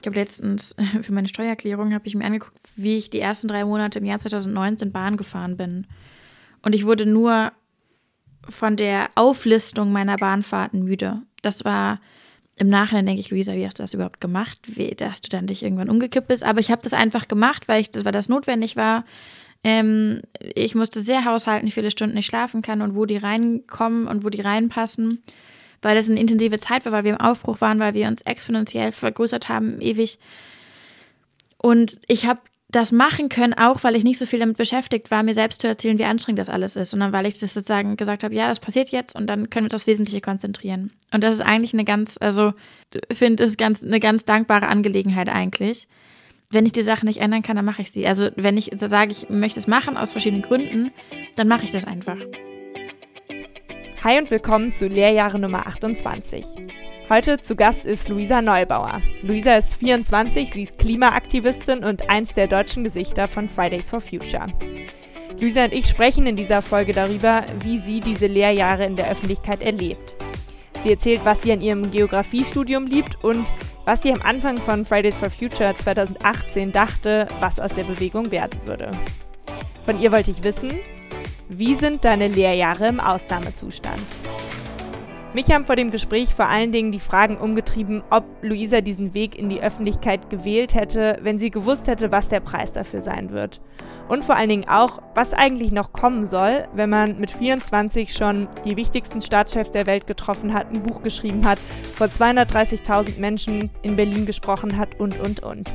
ich habe letztens für meine Steuererklärung habe ich mir angeguckt, wie ich die ersten drei Monate im Jahr 2019 Bahn gefahren bin. Und ich wurde nur von der Auflistung meiner Bahnfahrten müde. Das war im Nachhinein denke ich, Luisa, wie hast du das überhaupt gemacht? Wie, dass du dann dich irgendwann umgekippt bist. Aber ich habe das einfach gemacht, weil ich das, weil das notwendig war. Ähm, ich musste sehr haushalten, wie viele Stunden ich schlafen kann und wo die reinkommen und wo die reinpassen. Weil das eine intensive Zeit war, weil wir im Aufbruch waren, weil wir uns exponentiell vergrößert haben, ewig. Und ich habe das machen können, auch weil ich nicht so viel damit beschäftigt war, mir selbst zu erzählen, wie anstrengend das alles ist, sondern weil ich das sozusagen gesagt habe, ja, das passiert jetzt und dann können wir uns aufs Wesentliche konzentrieren. Und das ist eigentlich eine ganz, also finde es ganz eine ganz dankbare Angelegenheit eigentlich. Wenn ich die Sache nicht ändern kann, dann mache ich sie. Also wenn ich sage, ich möchte es machen aus verschiedenen Gründen, dann mache ich das einfach. Hi und willkommen zu Lehrjahre Nummer 28. Heute zu Gast ist Luisa Neubauer. Luisa ist 24, sie ist Klimaaktivistin und eins der deutschen Gesichter von Fridays for Future. Luisa und ich sprechen in dieser Folge darüber, wie sie diese Lehrjahre in der Öffentlichkeit erlebt. Sie erzählt, was sie an ihrem Geografiestudium liebt und was sie am Anfang von Fridays for Future 2018 dachte, was aus der Bewegung werden würde. Von ihr wollte ich wissen, wie sind deine Lehrjahre im Ausnahmezustand? Mich haben vor dem Gespräch vor allen Dingen die Fragen umgetrieben, ob Luisa diesen Weg in die Öffentlichkeit gewählt hätte, wenn sie gewusst hätte, was der Preis dafür sein wird. Und vor allen Dingen auch, was eigentlich noch kommen soll, wenn man mit 24 schon die wichtigsten Staatschefs der Welt getroffen hat, ein Buch geschrieben hat, vor 230.000 Menschen in Berlin gesprochen hat und, und, und.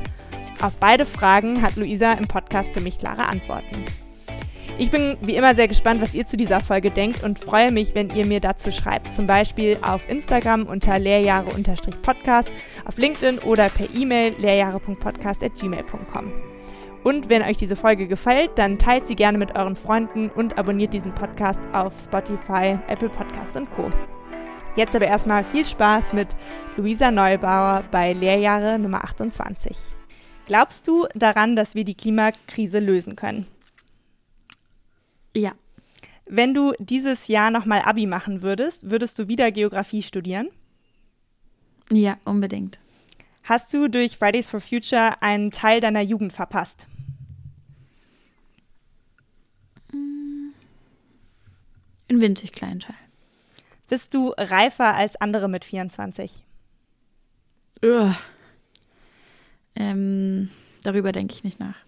Auf beide Fragen hat Luisa im Podcast ziemlich klare Antworten. Ich bin wie immer sehr gespannt, was ihr zu dieser Folge denkt und freue mich, wenn ihr mir dazu schreibt. Zum Beispiel auf Instagram unter lehrjahre-podcast, auf LinkedIn oder per E-Mail lehrjahre.podcast.gmail.com. Und wenn euch diese Folge gefällt, dann teilt sie gerne mit euren Freunden und abonniert diesen Podcast auf Spotify, Apple Podcasts und Co. Jetzt aber erstmal viel Spaß mit Luisa Neubauer bei Lehrjahre Nummer 28. Glaubst du daran, dass wir die Klimakrise lösen können? Ja. Wenn du dieses Jahr nochmal Abi machen würdest, würdest du wieder Geografie studieren? Ja, unbedingt. Hast du durch Fridays for Future einen Teil deiner Jugend verpasst? Mm. Ein winzig kleinen Teil. Bist du reifer als andere mit 24? Ugh. Ähm, darüber denke ich nicht nach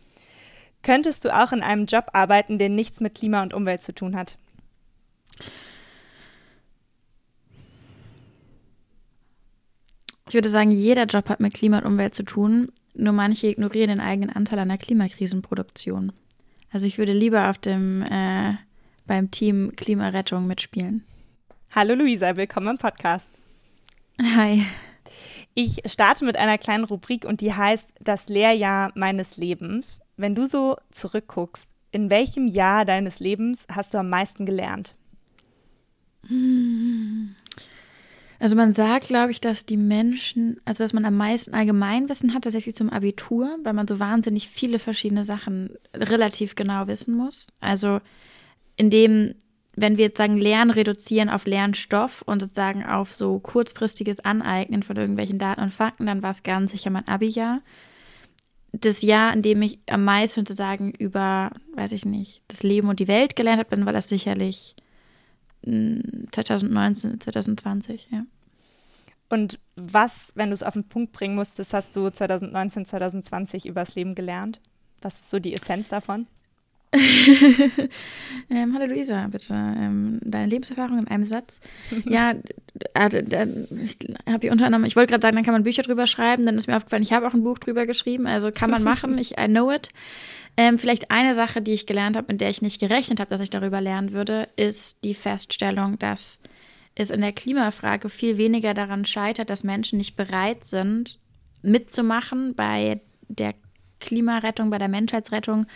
könntest du auch in einem Job arbeiten, der nichts mit Klima und Umwelt zu tun hat? Ich würde sagen, jeder Job hat mit Klima und Umwelt zu tun, nur manche ignorieren den eigenen Anteil an der Klimakrisenproduktion. Also ich würde lieber auf dem äh, beim Team Klimarettung mitspielen. Hallo Luisa, willkommen im Podcast. Hi. Ich starte mit einer kleinen Rubrik und die heißt Das Lehrjahr meines Lebens. Wenn du so zurückguckst, in welchem Jahr deines Lebens hast du am meisten gelernt? Also man sagt, glaube ich, dass die Menschen, also dass man am meisten Allgemeinwissen hat, tatsächlich zum Abitur, weil man so wahnsinnig viele verschiedene Sachen relativ genau wissen muss. Also indem wenn wir jetzt sagen, Lernen reduzieren auf Lernstoff und sozusagen auf so kurzfristiges Aneignen von irgendwelchen Daten und Fakten, dann war es ganz sicher mein Abi-Jahr. Das Jahr, in dem ich am meisten sozusagen über, weiß ich nicht, das Leben und die Welt gelernt habe, dann war das sicherlich 2019, hm, 2020, ja. Und was, wenn du es auf den Punkt bringen musstest, hast du 2019, 2020 übers Leben gelernt? Was ist so die Essenz davon? ähm, hallo Luisa, bitte ähm, deine Lebenserfahrung in einem Satz. ja, äh, ich habe hier unter anderem, ich wollte gerade sagen, dann kann man Bücher drüber schreiben, dann ist mir aufgefallen, ich habe auch ein Buch drüber geschrieben, also kann man machen, ich I know it. Ähm, vielleicht eine Sache, die ich gelernt habe, in der ich nicht gerechnet habe, dass ich darüber lernen würde, ist die Feststellung, dass es in der Klimafrage viel weniger daran scheitert, dass Menschen nicht bereit sind, mitzumachen bei der Klimarettung, bei der Menschheitsrettung,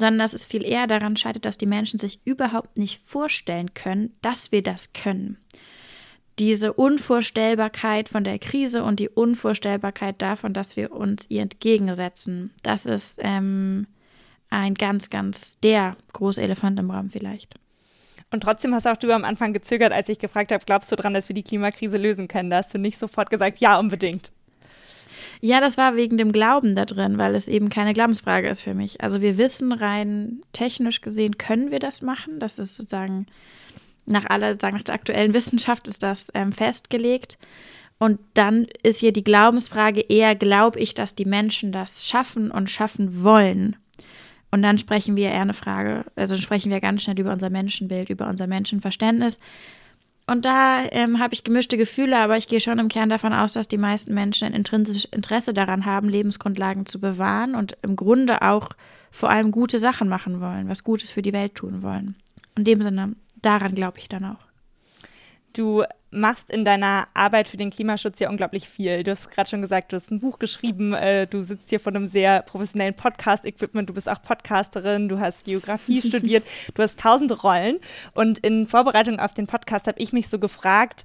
sondern dass es viel eher daran scheitert, dass die Menschen sich überhaupt nicht vorstellen können, dass wir das können. Diese Unvorstellbarkeit von der Krise und die Unvorstellbarkeit davon, dass wir uns ihr entgegensetzen, das ist ähm, ein ganz, ganz der große Elefant im Raum vielleicht. Und trotzdem hast auch du am Anfang gezögert, als ich gefragt habe, glaubst du daran, dass wir die Klimakrise lösen können? Da hast du nicht sofort gesagt, ja, unbedingt. Ja, das war wegen dem Glauben da drin, weil es eben keine Glaubensfrage ist für mich. Also wir wissen rein technisch gesehen, können wir das machen. Das ist sozusagen nach aller, sagen nach der aktuellen Wissenschaft ist das ähm, festgelegt. Und dann ist hier die Glaubensfrage eher, glaube ich, dass die Menschen das schaffen und schaffen wollen? Und dann sprechen wir eher eine Frage, also sprechen wir ganz schnell über unser Menschenbild, über unser Menschenverständnis. Und da ähm, habe ich gemischte Gefühle, aber ich gehe schon im Kern davon aus, dass die meisten Menschen ein intrinsisches Interesse daran haben, Lebensgrundlagen zu bewahren und im Grunde auch vor allem gute Sachen machen wollen, was Gutes für die Welt tun wollen. In dem Sinne, daran glaube ich dann auch. Du machst in deiner Arbeit für den Klimaschutz ja unglaublich viel. Du hast gerade schon gesagt, du hast ein Buch geschrieben, äh, du sitzt hier vor einem sehr professionellen Podcast-Equipment, du bist auch Podcasterin, du hast Geografie studiert, du hast tausende Rollen. Und in Vorbereitung auf den Podcast habe ich mich so gefragt,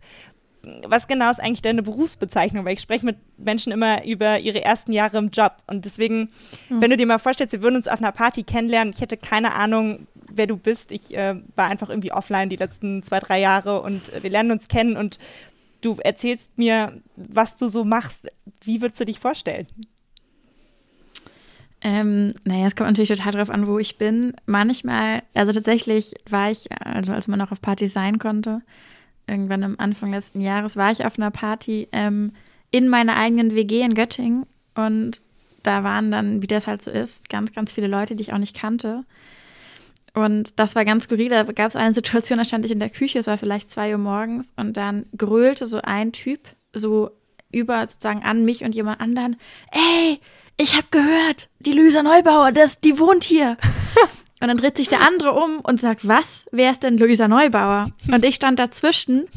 was genau ist eigentlich deine Berufsbezeichnung? Weil ich spreche mit Menschen immer über ihre ersten Jahre im Job. Und deswegen, mhm. wenn du dir mal vorstellst, wir würden uns auf einer Party kennenlernen, ich hätte keine Ahnung, wer du bist. Ich äh, war einfach irgendwie offline die letzten zwei, drei Jahre und äh, wir lernen uns kennen und du erzählst mir, was du so machst. Wie würdest du dich vorstellen? Ähm, naja, es kommt natürlich total drauf an, wo ich bin. Manchmal, also tatsächlich war ich, also als man noch auf Partys sein konnte, irgendwann am Anfang letzten Jahres, war ich auf einer Party ähm, in meiner eigenen WG in Göttingen und da waren dann, wie das halt so ist, ganz, ganz viele Leute, die ich auch nicht kannte. Und das war ganz skurril. Da gab es eine Situation, da stand ich in der Küche, es war vielleicht zwei Uhr morgens und dann grölte so ein Typ so über sozusagen an mich und jemand anderen, ey, ich habe gehört, die Luisa Neubauer, das, die wohnt hier. Und dann dreht sich der andere um und sagt, was? Wer ist denn Luisa Neubauer? Und ich stand dazwischen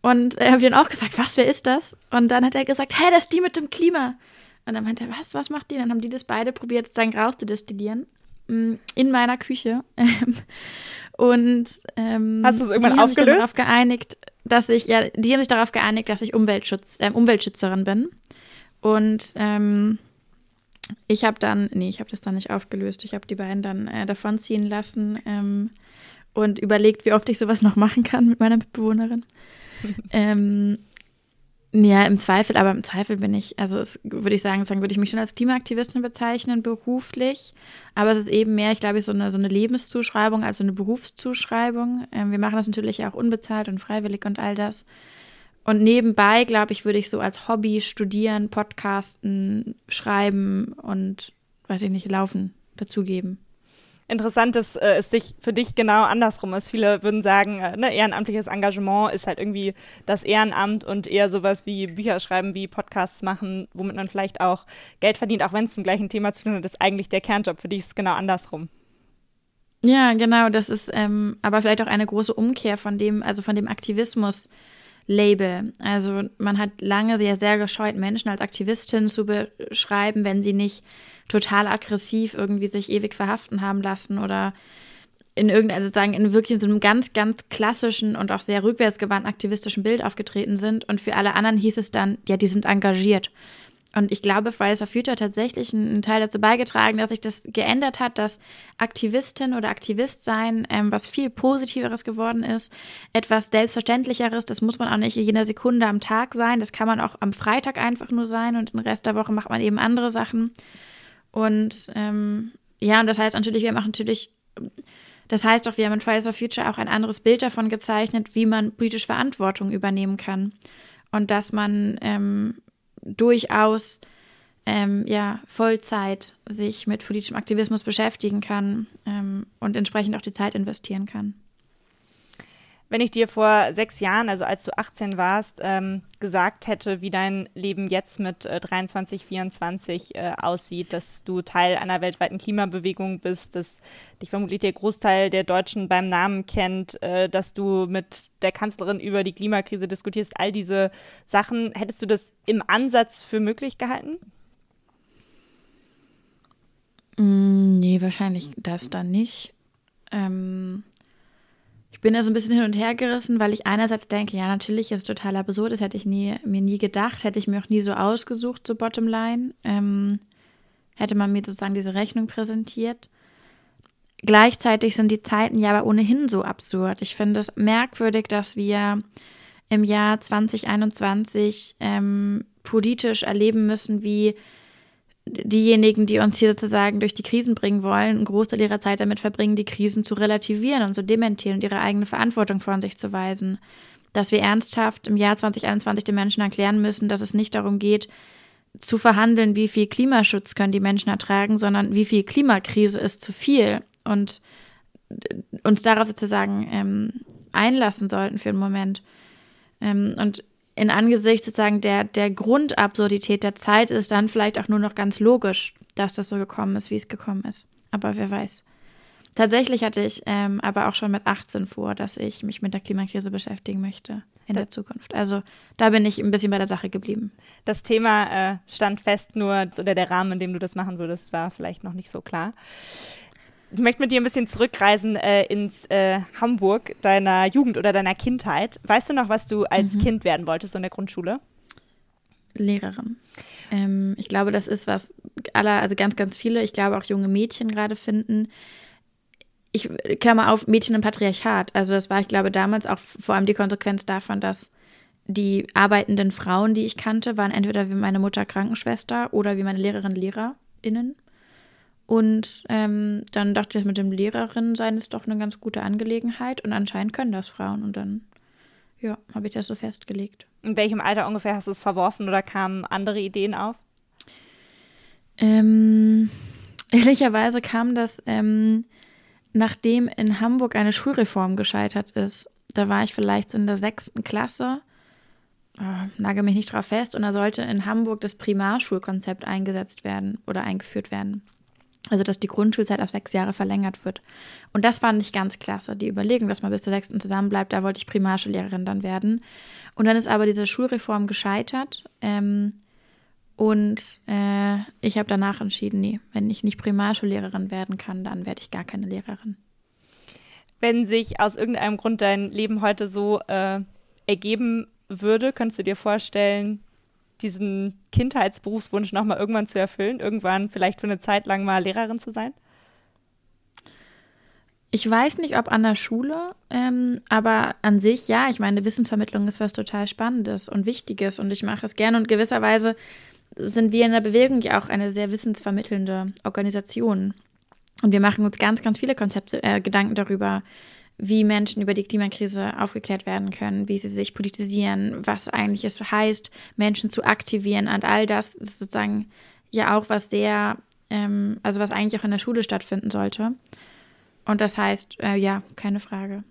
und äh, habe ihn auch gefragt, was, wer ist das? Und dann hat er gesagt, hä, das ist die mit dem Klima. Und dann meinte er, was, was macht die? Und dann haben die das beide probiert, sozusagen rauszudestillieren. Mm, in meiner Küche. und ähm, hast du es irgendwann die haben aufgelöst? Sich darauf geeinigt, dass ich ja, die haben sich darauf geeinigt, dass ich Umweltschutz, äh, Umweltschützerin bin. Und ähm, ich habe dann, nee, ich habe das dann nicht aufgelöst. Ich habe die beiden dann äh, davonziehen lassen ähm, und überlegt, wie oft ich sowas noch machen kann mit meiner Mitbewohnerin. ähm, ja, im Zweifel, aber im Zweifel bin ich, also es, würde ich sagen, sagen, würde ich mich schon als Klimaaktivistin bezeichnen, beruflich. Aber es ist eben mehr, ich glaube, so eine, so eine Lebenszuschreibung als so eine Berufszuschreibung. Ähm, wir machen das natürlich auch unbezahlt und freiwillig und all das. Und nebenbei, glaube ich, würde ich so als Hobby studieren, podcasten, schreiben und, weiß ich nicht, laufen dazugeben interessant ist, äh, ist dich, für dich genau andersrum ist. Viele würden sagen, äh, ne, ehrenamtliches Engagement ist halt irgendwie das Ehrenamt und eher sowas wie Bücher schreiben, wie Podcasts machen, womit man vielleicht auch Geld verdient, auch wenn es zum gleichen Thema zu tun hat, ist eigentlich der Kernjob. Für dich ist es genau andersrum. Ja, genau. Das ist ähm, aber vielleicht auch eine große Umkehr von dem, also von dem Aktivismus. Label. Also man hat lange sehr, sehr gescheut, Menschen als Aktivistin zu beschreiben, wenn sie nicht total aggressiv irgendwie sich ewig verhaften haben lassen oder in irgendeinem, also sagen, in wirklich so einem ganz, ganz klassischen und auch sehr rückwärtsgewandten aktivistischen Bild aufgetreten sind. Und für alle anderen hieß es dann, ja, die sind engagiert. Und ich glaube, Fridays for Future hat tatsächlich einen Teil dazu beigetragen, dass sich das geändert hat, dass Aktivistin oder Aktivist sein ähm, was viel Positiveres geworden ist, etwas Selbstverständlicheres. Das muss man auch nicht in jeder Sekunde am Tag sein. Das kann man auch am Freitag einfach nur sein und den Rest der Woche macht man eben andere Sachen. Und ähm, ja, und das heißt natürlich, wir machen natürlich, das heißt auch, wir haben in Fridays for Future auch ein anderes Bild davon gezeichnet, wie man politisch Verantwortung übernehmen kann. Und dass man ähm, durchaus ähm, ja, Vollzeit sich mit politischem Aktivismus beschäftigen kann ähm, und entsprechend auch die Zeit investieren kann wenn ich dir vor sechs Jahren, also als du 18 warst, ähm, gesagt hätte, wie dein Leben jetzt mit äh, 23, 24 äh, aussieht, dass du Teil einer weltweiten Klimabewegung bist, dass dich vermutlich der Großteil der Deutschen beim Namen kennt, äh, dass du mit der Kanzlerin über die Klimakrise diskutierst, all diese Sachen, hättest du das im Ansatz für möglich gehalten? Mm, nee, wahrscheinlich das dann nicht. Ähm, ich bin da so ein bisschen hin und her gerissen, weil ich einerseits denke, ja, natürlich ist es total absurd, das hätte ich nie, mir nie gedacht, hätte ich mir auch nie so ausgesucht, so Bottomline. Ähm, hätte man mir sozusagen diese Rechnung präsentiert. Gleichzeitig sind die Zeiten ja aber ohnehin so absurd. Ich finde es merkwürdig, dass wir im Jahr 2021 ähm, politisch erleben müssen, wie diejenigen, die uns hier sozusagen durch die Krisen bringen wollen, einen Großteil ihrer Zeit damit verbringen, die Krisen zu relativieren und zu dementieren und ihre eigene Verantwortung von sich zu weisen. Dass wir ernsthaft im Jahr 2021 den Menschen erklären müssen, dass es nicht darum geht, zu verhandeln, wie viel Klimaschutz können die Menschen ertragen, sondern wie viel Klimakrise ist zu viel und uns darauf sozusagen ähm, einlassen sollten für einen Moment. Ähm, und in Angesicht sozusagen der, der Grundabsurdität der Zeit ist dann vielleicht auch nur noch ganz logisch, dass das so gekommen ist, wie es gekommen ist. Aber wer weiß. Tatsächlich hatte ich ähm, aber auch schon mit 18 vor, dass ich mich mit der Klimakrise beschäftigen möchte in der Zukunft. Also da bin ich ein bisschen bei der Sache geblieben. Das Thema äh, stand fest, nur oder der Rahmen, in dem du das machen würdest, war vielleicht noch nicht so klar. Ich möchte mit dir ein bisschen zurückreisen äh, ins äh, Hamburg deiner Jugend oder deiner Kindheit. Weißt du noch, was du als mhm. Kind werden wolltest so in der Grundschule? Lehrerin. Ähm, ich glaube, das ist was aller, also ganz, ganz viele, ich glaube auch junge Mädchen gerade finden. Ich klammer auf Mädchen im Patriarchat. Also das war, ich glaube, damals auch vor allem die Konsequenz davon, dass die arbeitenden Frauen, die ich kannte, waren entweder wie meine Mutter Krankenschwester oder wie meine Lehrerin LehrerInnen. Und ähm, dann dachte ich, mit dem Lehrerin sein ist doch eine ganz gute Angelegenheit. Und anscheinend können das Frauen. Und dann, ja, habe ich das so festgelegt. In welchem Alter ungefähr hast du es verworfen oder kamen andere Ideen auf? Ähm, ehrlicherweise kam das, ähm, nachdem in Hamburg eine Schulreform gescheitert ist. Da war ich vielleicht in der sechsten Klasse. Oh, nagel mich nicht drauf fest. Und da sollte in Hamburg das Primarschulkonzept eingesetzt werden oder eingeführt werden. Also, dass die Grundschulzeit auf sechs Jahre verlängert wird. Und das fand ich ganz klasse. Die Überlegung, dass man bis zur sechsten zusammenbleibt, da wollte ich Primarschullehrerin dann werden. Und dann ist aber diese Schulreform gescheitert. Ähm, und äh, ich habe danach entschieden, nee, wenn ich nicht Primarschullehrerin werden kann, dann werde ich gar keine Lehrerin. Wenn sich aus irgendeinem Grund dein Leben heute so äh, ergeben würde, könntest du dir vorstellen, diesen Kindheitsberufswunsch nochmal irgendwann zu erfüllen? Irgendwann vielleicht für eine Zeit lang mal Lehrerin zu sein? Ich weiß nicht, ob an der Schule, ähm, aber an sich ja. Ich meine, Wissensvermittlung ist was total Spannendes und Wichtiges und ich mache es gerne und gewisserweise sind wir in der Bewegung ja auch eine sehr wissensvermittelnde Organisation. Und wir machen uns ganz, ganz viele Konzepte, äh, Gedanken darüber, wie Menschen über die Klimakrise aufgeklärt werden können, wie sie sich politisieren, was eigentlich es heißt, Menschen zu aktivieren. Und all das ist sozusagen ja auch was sehr, ähm, also was eigentlich auch in der Schule stattfinden sollte. Und das heißt, äh, ja, keine Frage.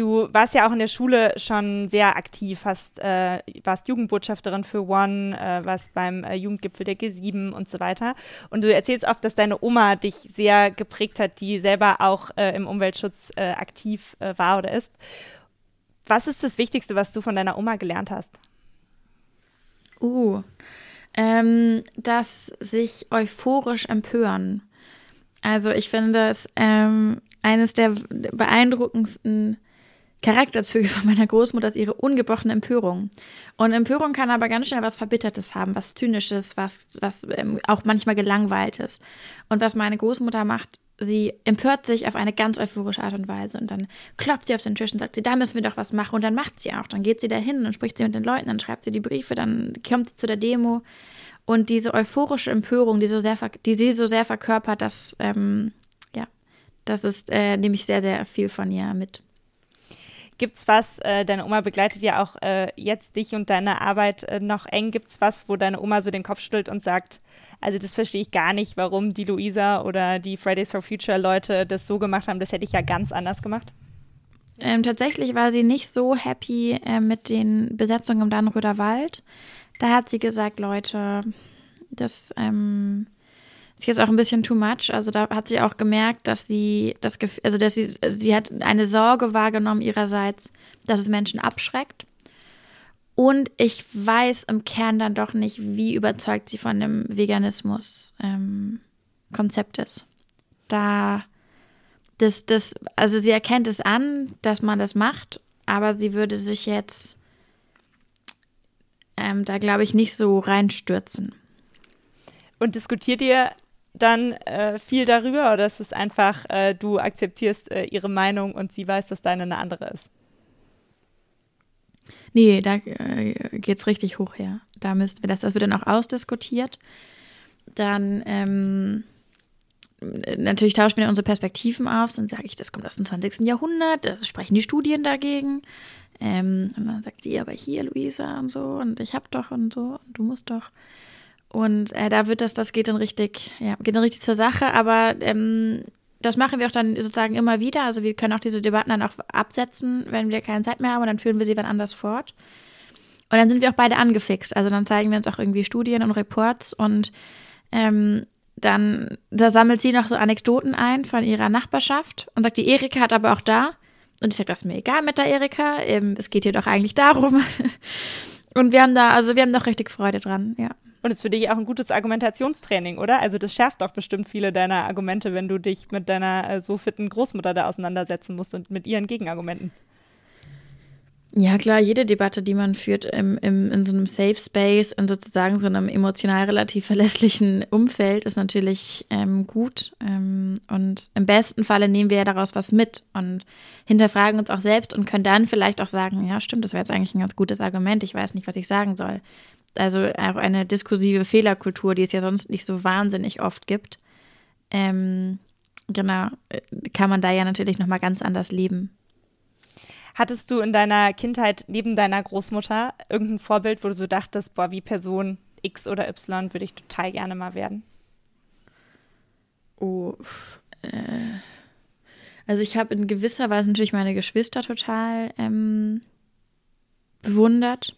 Du warst ja auch in der Schule schon sehr aktiv, hast, äh, warst Jugendbotschafterin für One, äh, warst beim äh, Jugendgipfel der G7 und so weiter. Und du erzählst oft, dass deine Oma dich sehr geprägt hat, die selber auch äh, im Umweltschutz äh, aktiv äh, war oder ist. Was ist das Wichtigste, was du von deiner Oma gelernt hast? Uh, ähm, dass sich euphorisch empören. Also ich finde es ähm, eines der beeindruckendsten Charakterzüge von meiner Großmutter ist ihre ungebrochene Empörung. Und Empörung kann aber ganz schnell was Verbittertes haben, was Zynisches, was, was ähm, auch manchmal Gelangweiltes. Und was meine Großmutter macht, sie empört sich auf eine ganz euphorische Art und Weise und dann klopft sie auf den Tisch und sagt sie, da müssen wir doch was machen und dann macht sie auch. Dann geht sie dahin und spricht sie mit den Leuten, dann schreibt sie die Briefe, dann kommt sie zu der Demo und diese euphorische Empörung, die, so sehr, die sie so sehr verkörpert, das, ähm, ja, das ist, äh, nehme ich sehr, sehr viel von ihr mit. Gibt es was, äh, deine Oma begleitet ja auch äh, jetzt dich und deine Arbeit äh, noch eng. Gibt es was, wo deine Oma so den Kopf schüttelt und sagt, also das verstehe ich gar nicht, warum die Luisa oder die Fridays for Future Leute das so gemacht haben. Das hätte ich ja ganz anders gemacht. Ähm, tatsächlich war sie nicht so happy äh, mit den Besetzungen im Dannröder Wald. Da hat sie gesagt, Leute, das ähm, ist jetzt auch ein bisschen too much. Also da hat sie auch gemerkt, dass sie das Gefühl, also dass sie, sie hat eine Sorge wahrgenommen ihrerseits, dass es Menschen abschreckt. Und ich weiß im Kern dann doch nicht, wie überzeugt sie von dem Veganismus-Konzept ähm, ist. Da, das, das, also sie erkennt es an, dass man das macht, aber sie würde sich jetzt ähm, da, glaube ich, nicht so reinstürzen. Und diskutiert ihr dann äh, viel darüber oder ist es einfach, äh, du akzeptierst äh, ihre Meinung und sie weiß, dass deine eine andere ist? Nee, da äh, es richtig hoch her. Da müssten wir das, das wird dann auch ausdiskutiert. Dann ähm, natürlich tauschen wir unsere Perspektiven aus. Dann sage ich, das kommt aus dem 20. Jahrhundert, da sprechen die Studien dagegen. Ähm, und dann sagt sie, aber hier, Luisa und so, und ich hab doch und so, und du musst doch. Und äh, da wird das, das geht dann richtig, ja, geht dann richtig zur Sache, aber ähm, das machen wir auch dann sozusagen immer wieder. Also wir können auch diese Debatten dann auch absetzen, wenn wir keine Zeit mehr haben und dann führen wir sie wann anders fort. Und dann sind wir auch beide angefixt. Also dann zeigen wir uns auch irgendwie Studien und Reports und ähm, dann da sammelt sie noch so Anekdoten ein von ihrer Nachbarschaft und sagt, die Erika hat aber auch da. Und ich sage, das ist mir egal mit der Erika. Ähm, es geht hier doch eigentlich darum. und wir haben da, also wir haben doch richtig Freude dran, ja. Und ist für dich auch ein gutes Argumentationstraining, oder? Also das schärft doch bestimmt viele deiner Argumente, wenn du dich mit deiner äh, so fitten Großmutter da auseinandersetzen musst und mit ihren Gegenargumenten. Ja, klar, jede Debatte, die man führt im, im, in so einem Safe Space, in sozusagen so einem emotional relativ verlässlichen Umfeld, ist natürlich ähm, gut. Ähm, und im besten Falle nehmen wir ja daraus was mit und hinterfragen uns auch selbst und können dann vielleicht auch sagen, ja, stimmt, das wäre jetzt eigentlich ein ganz gutes Argument, ich weiß nicht, was ich sagen soll. Also auch eine diskursive Fehlerkultur, die es ja sonst nicht so wahnsinnig oft gibt. Ähm, genau, äh, kann man da ja natürlich nochmal ganz anders leben. Hattest du in deiner Kindheit neben deiner Großmutter irgendein Vorbild, wo du so dachtest, boah, wie Person X oder Y würde ich total gerne mal werden? Oh, äh, also ich habe in gewisser Weise natürlich meine Geschwister total ähm, bewundert,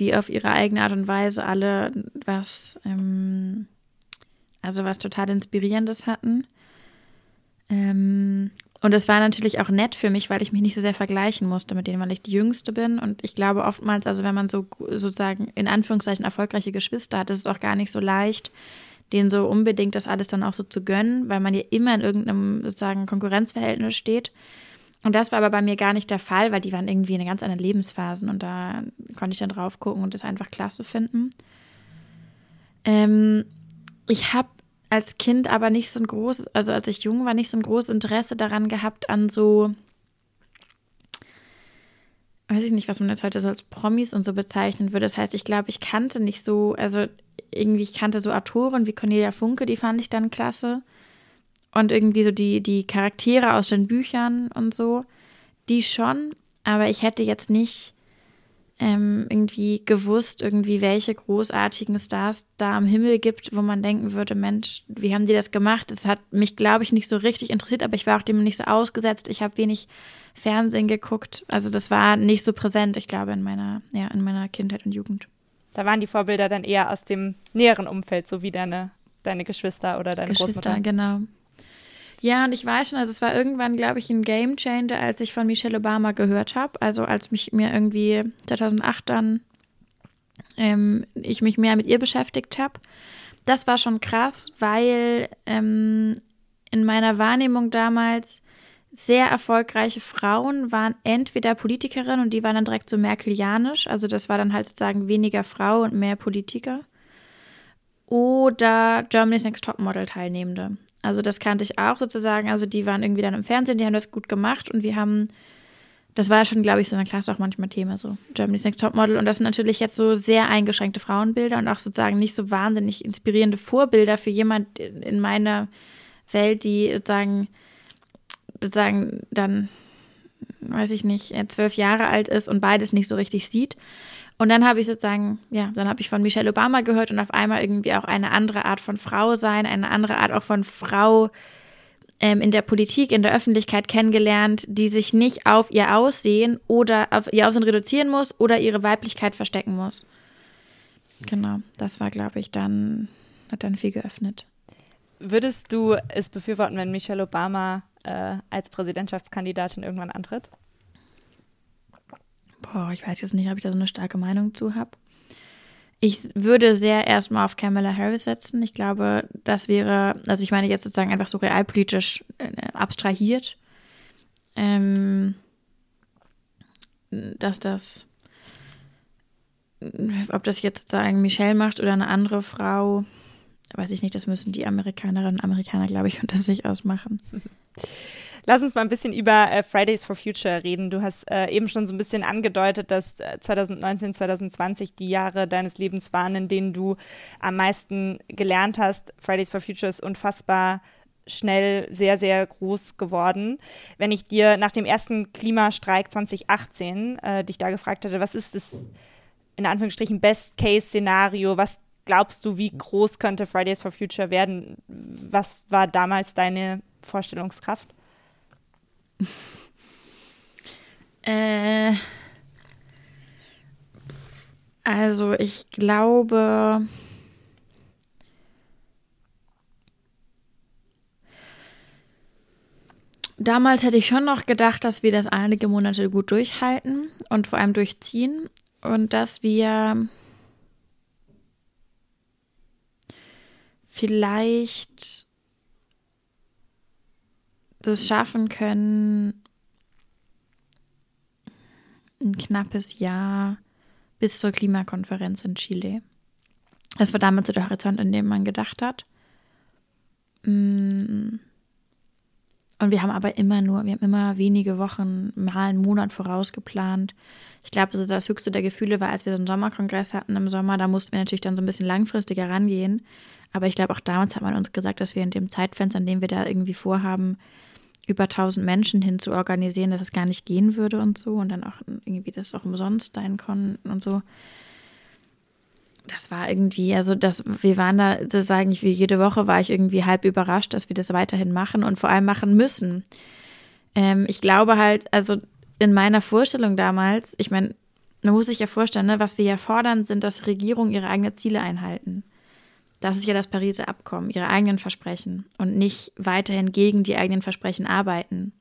die auf ihre eigene Art und Weise alle was, ähm, also was total Inspirierendes hatten. Ähm, und es war natürlich auch nett für mich, weil ich mich nicht so sehr vergleichen musste mit denen, weil ich die Jüngste bin. Und ich glaube oftmals, also wenn man so sozusagen in Anführungszeichen erfolgreiche Geschwister hat, ist es auch gar nicht so leicht, denen so unbedingt das alles dann auch so zu gönnen, weil man ja immer in irgendeinem sozusagen Konkurrenzverhältnis steht. Und das war aber bei mir gar nicht der Fall, weil die waren irgendwie in ganz anderen Lebensphasen und da konnte ich dann drauf gucken und das einfach klasse finden. Ähm, ich habe als Kind aber nicht so ein großes, also als ich jung war, nicht so ein großes Interesse daran gehabt, an so, weiß ich nicht, was man jetzt heute so als Promis und so bezeichnen würde. Das heißt, ich glaube, ich kannte nicht so, also irgendwie, ich kannte so Autoren wie Cornelia Funke, die fand ich dann klasse. Und irgendwie so die, die Charaktere aus den Büchern und so, die schon. Aber ich hätte jetzt nicht ähm, irgendwie gewusst, irgendwie welche großartigen Stars da am Himmel gibt, wo man denken würde, Mensch, wie haben die das gemacht? Das hat mich, glaube ich, nicht so richtig interessiert, aber ich war auch dem nicht so ausgesetzt. Ich habe wenig Fernsehen geguckt. Also das war nicht so präsent, ich glaube, in meiner, ja, in meiner Kindheit und Jugend. Da waren die Vorbilder dann eher aus dem näheren Umfeld, so wie deine, deine Geschwister oder deine Geschwister, Großmutter. genau. Ja, und ich weiß schon, also es war irgendwann, glaube ich, ein Game Changer, als ich von Michelle Obama gehört habe. Also als mich mir irgendwie 2008 dann ähm, ich mich mehr mit ihr beschäftigt habe. Das war schon krass, weil ähm, in meiner Wahrnehmung damals sehr erfolgreiche Frauen waren entweder Politikerinnen und die waren dann direkt so merkelianisch, also das war dann halt sozusagen weniger Frau und mehr Politiker, oder Germany's Next Topmodel Teilnehmende. Also das kannte ich auch sozusagen. Also die waren irgendwie dann im Fernsehen, die haben das gut gemacht und wir haben, das war ja schon, glaube ich, so in der Klasse auch manchmal Thema, so Germany's Next Topmodel. Und das sind natürlich jetzt so sehr eingeschränkte Frauenbilder und auch sozusagen nicht so wahnsinnig inspirierende Vorbilder für jemand in meiner Welt, die sozusagen, sozusagen dann, weiß ich nicht, zwölf Jahre alt ist und beides nicht so richtig sieht. Und dann habe ich sozusagen, ja, dann habe ich von Michelle Obama gehört und auf einmal irgendwie auch eine andere Art von Frau sein, eine andere Art auch von Frau ähm, in der Politik, in der Öffentlichkeit kennengelernt, die sich nicht auf ihr Aussehen oder auf ihr Aussehen reduzieren muss oder ihre Weiblichkeit verstecken muss. Genau, das war, glaube ich, dann, hat dann viel geöffnet. Würdest du es befürworten, wenn Michelle Obama äh, als Präsidentschaftskandidatin irgendwann antritt? Boah, ich weiß jetzt nicht, ob ich da so eine starke Meinung zu habe. Ich würde sehr erstmal auf Kamala Harris setzen. Ich glaube, das wäre, also ich meine jetzt sozusagen einfach so realpolitisch äh, abstrahiert, ähm, dass das, ob das jetzt sozusagen Michelle macht oder eine andere Frau, weiß ich nicht, das müssen die Amerikanerinnen und Amerikaner, glaube ich, unter sich ausmachen. Lass uns mal ein bisschen über äh, Fridays for Future reden. Du hast äh, eben schon so ein bisschen angedeutet, dass 2019, äh, 2020 die Jahre deines Lebens waren, in denen du am meisten gelernt hast. Fridays for Future ist unfassbar schnell sehr, sehr groß geworden. Wenn ich dir nach dem ersten Klimastreik 2018 äh, dich da gefragt hätte, was ist das in Anführungsstrichen Best-Case-Szenario, was glaubst du, wie groß könnte Fridays for Future werden? Was war damals deine Vorstellungskraft? Äh, also ich glaube, damals hätte ich schon noch gedacht, dass wir das einige Monate gut durchhalten und vor allem durchziehen und dass wir vielleicht das schaffen können, ein knappes Jahr bis zur Klimakonferenz in Chile. Das war damals so der Horizont, in dem man gedacht hat. Mm. Und wir haben aber immer nur, wir haben immer wenige Wochen, mal einen Monat vorausgeplant. Ich glaube, so das höchste der Gefühle war, als wir so einen Sommerkongress hatten im Sommer, da mussten wir natürlich dann so ein bisschen langfristiger rangehen. Aber ich glaube, auch damals hat man uns gesagt, dass wir in dem Zeitfenster, in dem wir da irgendwie vorhaben, über 1000 Menschen hin zu organisieren, dass es gar nicht gehen würde und so. Und dann auch irgendwie das auch umsonst sein konnten und so. Das war irgendwie, also das, wir waren da, das ist eigentlich wie jede Woche war ich irgendwie halb überrascht, dass wir das weiterhin machen und vor allem machen müssen. Ähm, ich glaube halt, also in meiner Vorstellung damals, ich meine, man muss sich ja vorstellen, ne, was wir ja fordern, sind, dass Regierungen ihre eigenen Ziele einhalten. Das ist ja das Pariser Abkommen, ihre eigenen Versprechen und nicht weiterhin gegen die eigenen Versprechen arbeiten.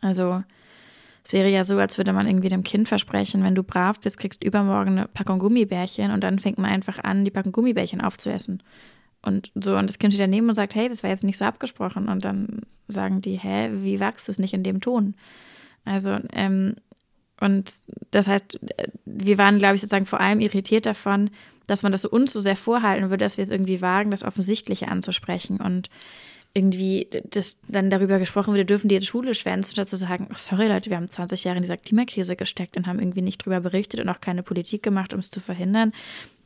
Also es wäre ja so, als würde man irgendwie dem Kind versprechen, wenn du brav bist, kriegst du übermorgen eine Packung Gummibärchen und dann fängt man einfach an, die Packung Gummibärchen aufzuessen. Und so, und das Kind steht daneben und sagt, hey, das war jetzt nicht so abgesprochen. Und dann sagen die, hä, wie wächst es nicht in dem Ton? Also, ähm, und das heißt, wir waren, glaube ich, sozusagen vor allem irritiert davon, dass man das uns so sehr vorhalten würde, dass wir es irgendwie wagen, das Offensichtliche anzusprechen und irgendwie das dann darüber gesprochen wurde, dürfen die jetzt Schule schwänzen, statt zu sagen, oh, sorry Leute, wir haben 20 Jahre in dieser Klimakrise gesteckt und haben irgendwie nicht drüber berichtet und auch keine Politik gemacht, um es zu verhindern.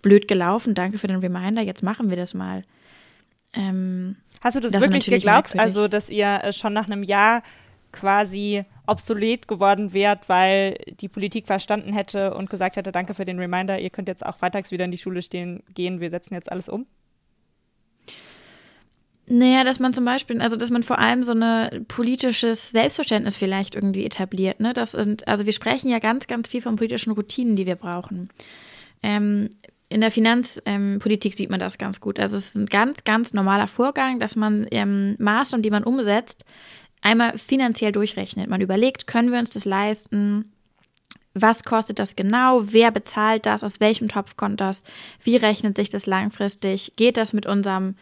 Blöd gelaufen, danke für den Reminder, jetzt machen wir das mal. Ähm, Hast du das, das wirklich geglaubt? Also, dass ihr äh, schon nach einem Jahr quasi obsolet geworden wärt, weil die Politik verstanden hätte und gesagt hätte, danke für den Reminder, ihr könnt jetzt auch freitags wieder in die Schule stehen, gehen, wir setzen jetzt alles um? Naja, dass man zum Beispiel, also dass man vor allem so ein politisches Selbstverständnis vielleicht irgendwie etabliert. Ne? Das sind, also wir sprechen ja ganz, ganz viel von politischen Routinen, die wir brauchen. Ähm, in der Finanzpolitik ähm, sieht man das ganz gut. Also es ist ein ganz, ganz normaler Vorgang, dass man ähm, Maßnahmen, die man umsetzt, einmal finanziell durchrechnet. Man überlegt, können wir uns das leisten? Was kostet das genau? Wer bezahlt das? Aus welchem Topf kommt das? Wie rechnet sich das langfristig? Geht das mit unserem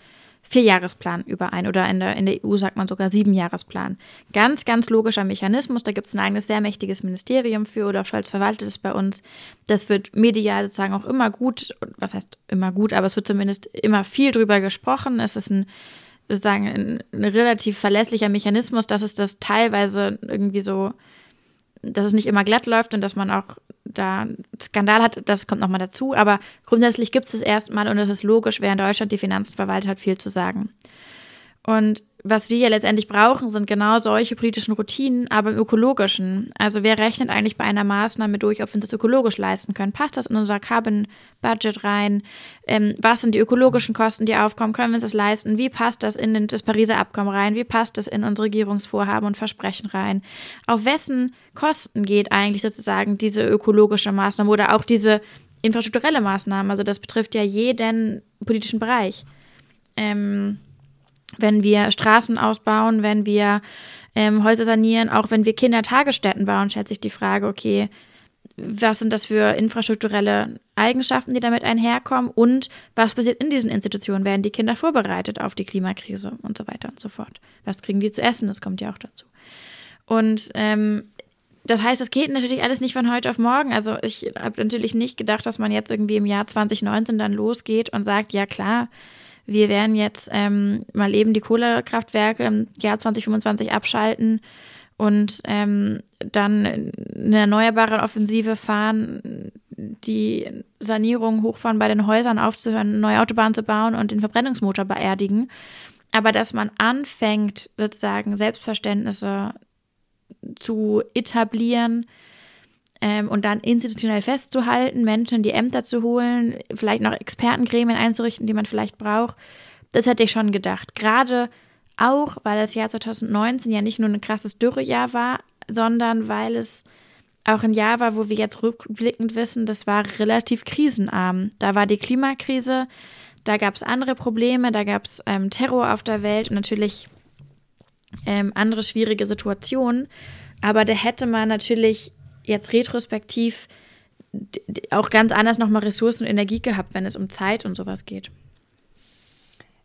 Vierjahresplan überein oder in der, in der EU sagt man sogar Siebenjahresplan. Ganz, ganz logischer Mechanismus. Da gibt es ein eigenes sehr mächtiges Ministerium für. Olaf Scholz verwaltet es bei uns. Das wird medial sozusagen auch immer gut, was heißt immer gut, aber es wird zumindest immer viel drüber gesprochen. Es ist ein sozusagen ein, ein relativ verlässlicher Mechanismus, dass es das teilweise irgendwie so, dass es nicht immer glatt läuft und dass man auch da Skandal hat, das kommt nochmal dazu. Aber grundsätzlich gibt es es erstmal und es ist logisch, wer in Deutschland die Finanzen verwaltet, hat viel zu sagen. Und was wir ja letztendlich brauchen, sind genau solche politischen Routinen, aber im ökologischen. Also wer rechnet eigentlich bei einer Maßnahme durch, ob wir das ökologisch leisten können? Passt das in unser Carbon Budget rein? Ähm, was sind die ökologischen Kosten, die aufkommen? Können wir uns das leisten? Wie passt das in das Pariser Abkommen rein? Wie passt das in unsere Regierungsvorhaben und Versprechen rein? Auf wessen Kosten geht eigentlich sozusagen diese ökologische Maßnahme oder auch diese infrastrukturelle Maßnahme? Also das betrifft ja jeden politischen Bereich. Ähm, wenn wir Straßen ausbauen, wenn wir ähm, Häuser sanieren, auch wenn wir Kindertagesstätten bauen, schätze ich die Frage, okay, was sind das für infrastrukturelle Eigenschaften, die damit einherkommen und was passiert in diesen Institutionen? Werden die Kinder vorbereitet auf die Klimakrise und so weiter und so fort? Was kriegen die zu essen? Das kommt ja auch dazu. Und ähm, das heißt, es geht natürlich alles nicht von heute auf morgen. Also ich habe natürlich nicht gedacht, dass man jetzt irgendwie im Jahr 2019 dann losgeht und sagt, ja klar, wir werden jetzt ähm, mal eben die Kohlekraftwerke im Jahr 2025 abschalten und ähm, dann eine erneuerbare Offensive fahren, die Sanierung hochfahren bei den Häusern aufzuhören, neue Autobahn zu bauen und den Verbrennungsmotor beerdigen. Aber dass man anfängt, sozusagen Selbstverständnisse zu etablieren ähm, und dann institutionell festzuhalten, Menschen in die Ämter zu holen, vielleicht noch Expertengremien einzurichten, die man vielleicht braucht, das hätte ich schon gedacht. Gerade auch, weil das Jahr 2019 ja nicht nur ein krasses Dürrejahr war, sondern weil es auch ein Jahr war, wo wir jetzt rückblickend wissen, das war relativ krisenarm. Da war die Klimakrise, da gab es andere Probleme, da gab es ähm, Terror auf der Welt und natürlich ähm, andere schwierige Situationen. Aber da hätte man natürlich jetzt retrospektiv auch ganz anders nochmal Ressourcen und Energie gehabt, wenn es um Zeit und sowas geht.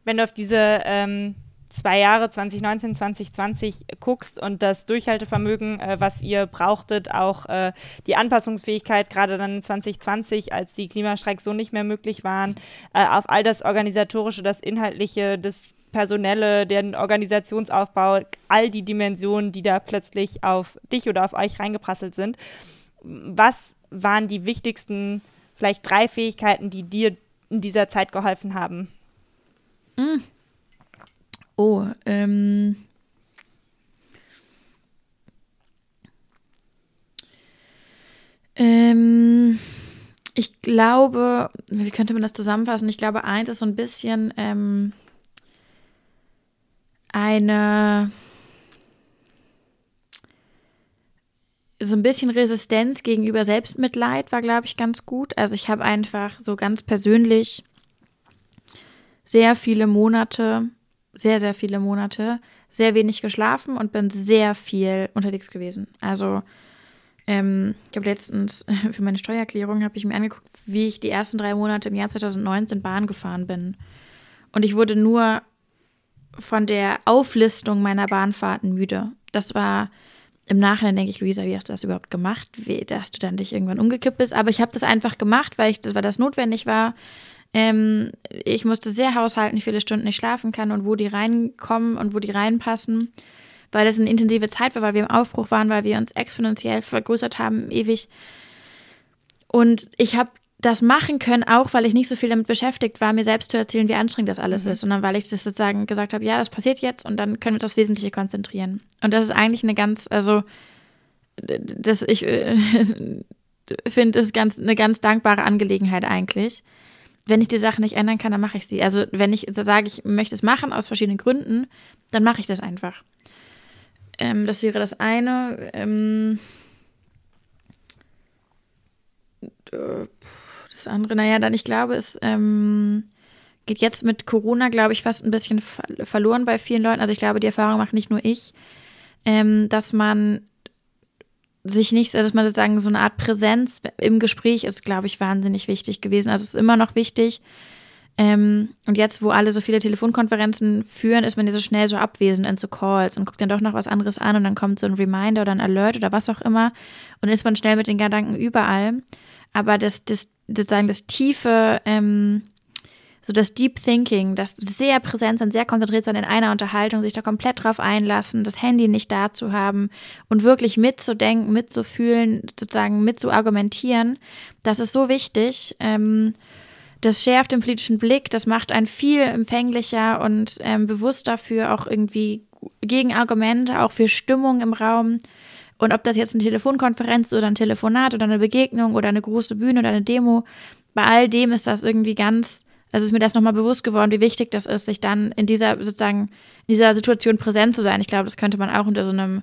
Wenn du auf diese ähm, zwei Jahre 2019, 2020 guckst und das Durchhaltevermögen, äh, was ihr brauchtet, auch äh, die Anpassungsfähigkeit, gerade dann 2020, als die Klimastreiks so nicht mehr möglich waren, äh, auf all das Organisatorische, das Inhaltliche, das Personelle, den Organisationsaufbau, all die Dimensionen, die da plötzlich auf dich oder auf euch reingeprasselt sind. Was waren die wichtigsten, vielleicht drei Fähigkeiten, die dir in dieser Zeit geholfen haben? Mm. Oh, ähm. Ähm, ich glaube, wie könnte man das zusammenfassen? Ich glaube, eins ist so ein bisschen ähm, eine so ein bisschen Resistenz gegenüber Selbstmitleid war, glaube ich, ganz gut. Also ich habe einfach so ganz persönlich sehr viele Monate sehr, sehr viele Monate sehr wenig geschlafen und bin sehr viel unterwegs gewesen. Also ähm, ich habe letztens für meine Steuererklärung habe ich mir angeguckt, wie ich die ersten drei Monate im Jahr 2019 Bahn gefahren bin. Und ich wurde nur von der Auflistung meiner Bahnfahrten müde. Das war im Nachhinein denke ich, Luisa, wie hast du das überhaupt gemacht? Wie, dass du dann dich irgendwann umgekippt bist. Aber ich habe das einfach gemacht, weil ich das, weil das notwendig war. Ähm, ich musste sehr haushalten, wie viele Stunden ich schlafen kann und wo die reinkommen und wo die reinpassen, weil das eine intensive Zeit war, weil wir im Aufbruch waren, weil wir uns exponentiell vergrößert haben, ewig. Und ich habe das machen können, auch weil ich nicht so viel damit beschäftigt war, mir selbst zu erzählen, wie anstrengend das alles mhm. ist, sondern weil ich das sozusagen gesagt habe, ja, das passiert jetzt und dann können wir uns aufs Wesentliche konzentrieren. Und das ist eigentlich eine ganz, also das ich äh, finde, ist ganz eine ganz dankbare Angelegenheit eigentlich wenn ich die Sache nicht ändern kann, dann mache ich sie. Also wenn ich sage, ich möchte es machen aus verschiedenen Gründen, dann mache ich das einfach. Ähm, das wäre das eine. Ähm, andere, naja, dann ich glaube, es ähm, geht jetzt mit Corona, glaube ich, fast ein bisschen verloren bei vielen Leuten. Also ich glaube, die Erfahrung macht nicht nur ich, ähm, dass man sich nicht, also dass man sozusagen so eine Art Präsenz im Gespräch ist, glaube ich, wahnsinnig wichtig gewesen. Also es ist immer noch wichtig. Ähm, und jetzt, wo alle so viele Telefonkonferenzen führen, ist man ja so schnell so abwesend in so Calls und guckt dann doch noch was anderes an und dann kommt so ein Reminder oder ein Alert oder was auch immer und ist man schnell mit den Gedanken überall. Aber das, das, sozusagen das tiefe, ähm, so das Deep Thinking, das sehr präsent sein, sehr konzentriert sein in einer Unterhaltung, sich da komplett drauf einlassen, das Handy nicht da zu haben und wirklich mitzudenken, mitzufühlen, sozusagen mitzuargumentieren, das ist so wichtig. Ähm, das schärft den politischen Blick, das macht einen viel empfänglicher und ähm, bewusster für auch irgendwie Gegenargumente, auch für Stimmung im Raum. Und ob das jetzt eine Telefonkonferenz oder ein Telefonat oder eine Begegnung oder eine große Bühne oder eine Demo, bei all dem ist das irgendwie ganz also ist mir das nochmal bewusst geworden, wie wichtig das ist, sich dann in dieser sozusagen in dieser Situation präsent zu sein. Ich glaube, das könnte man auch unter so einem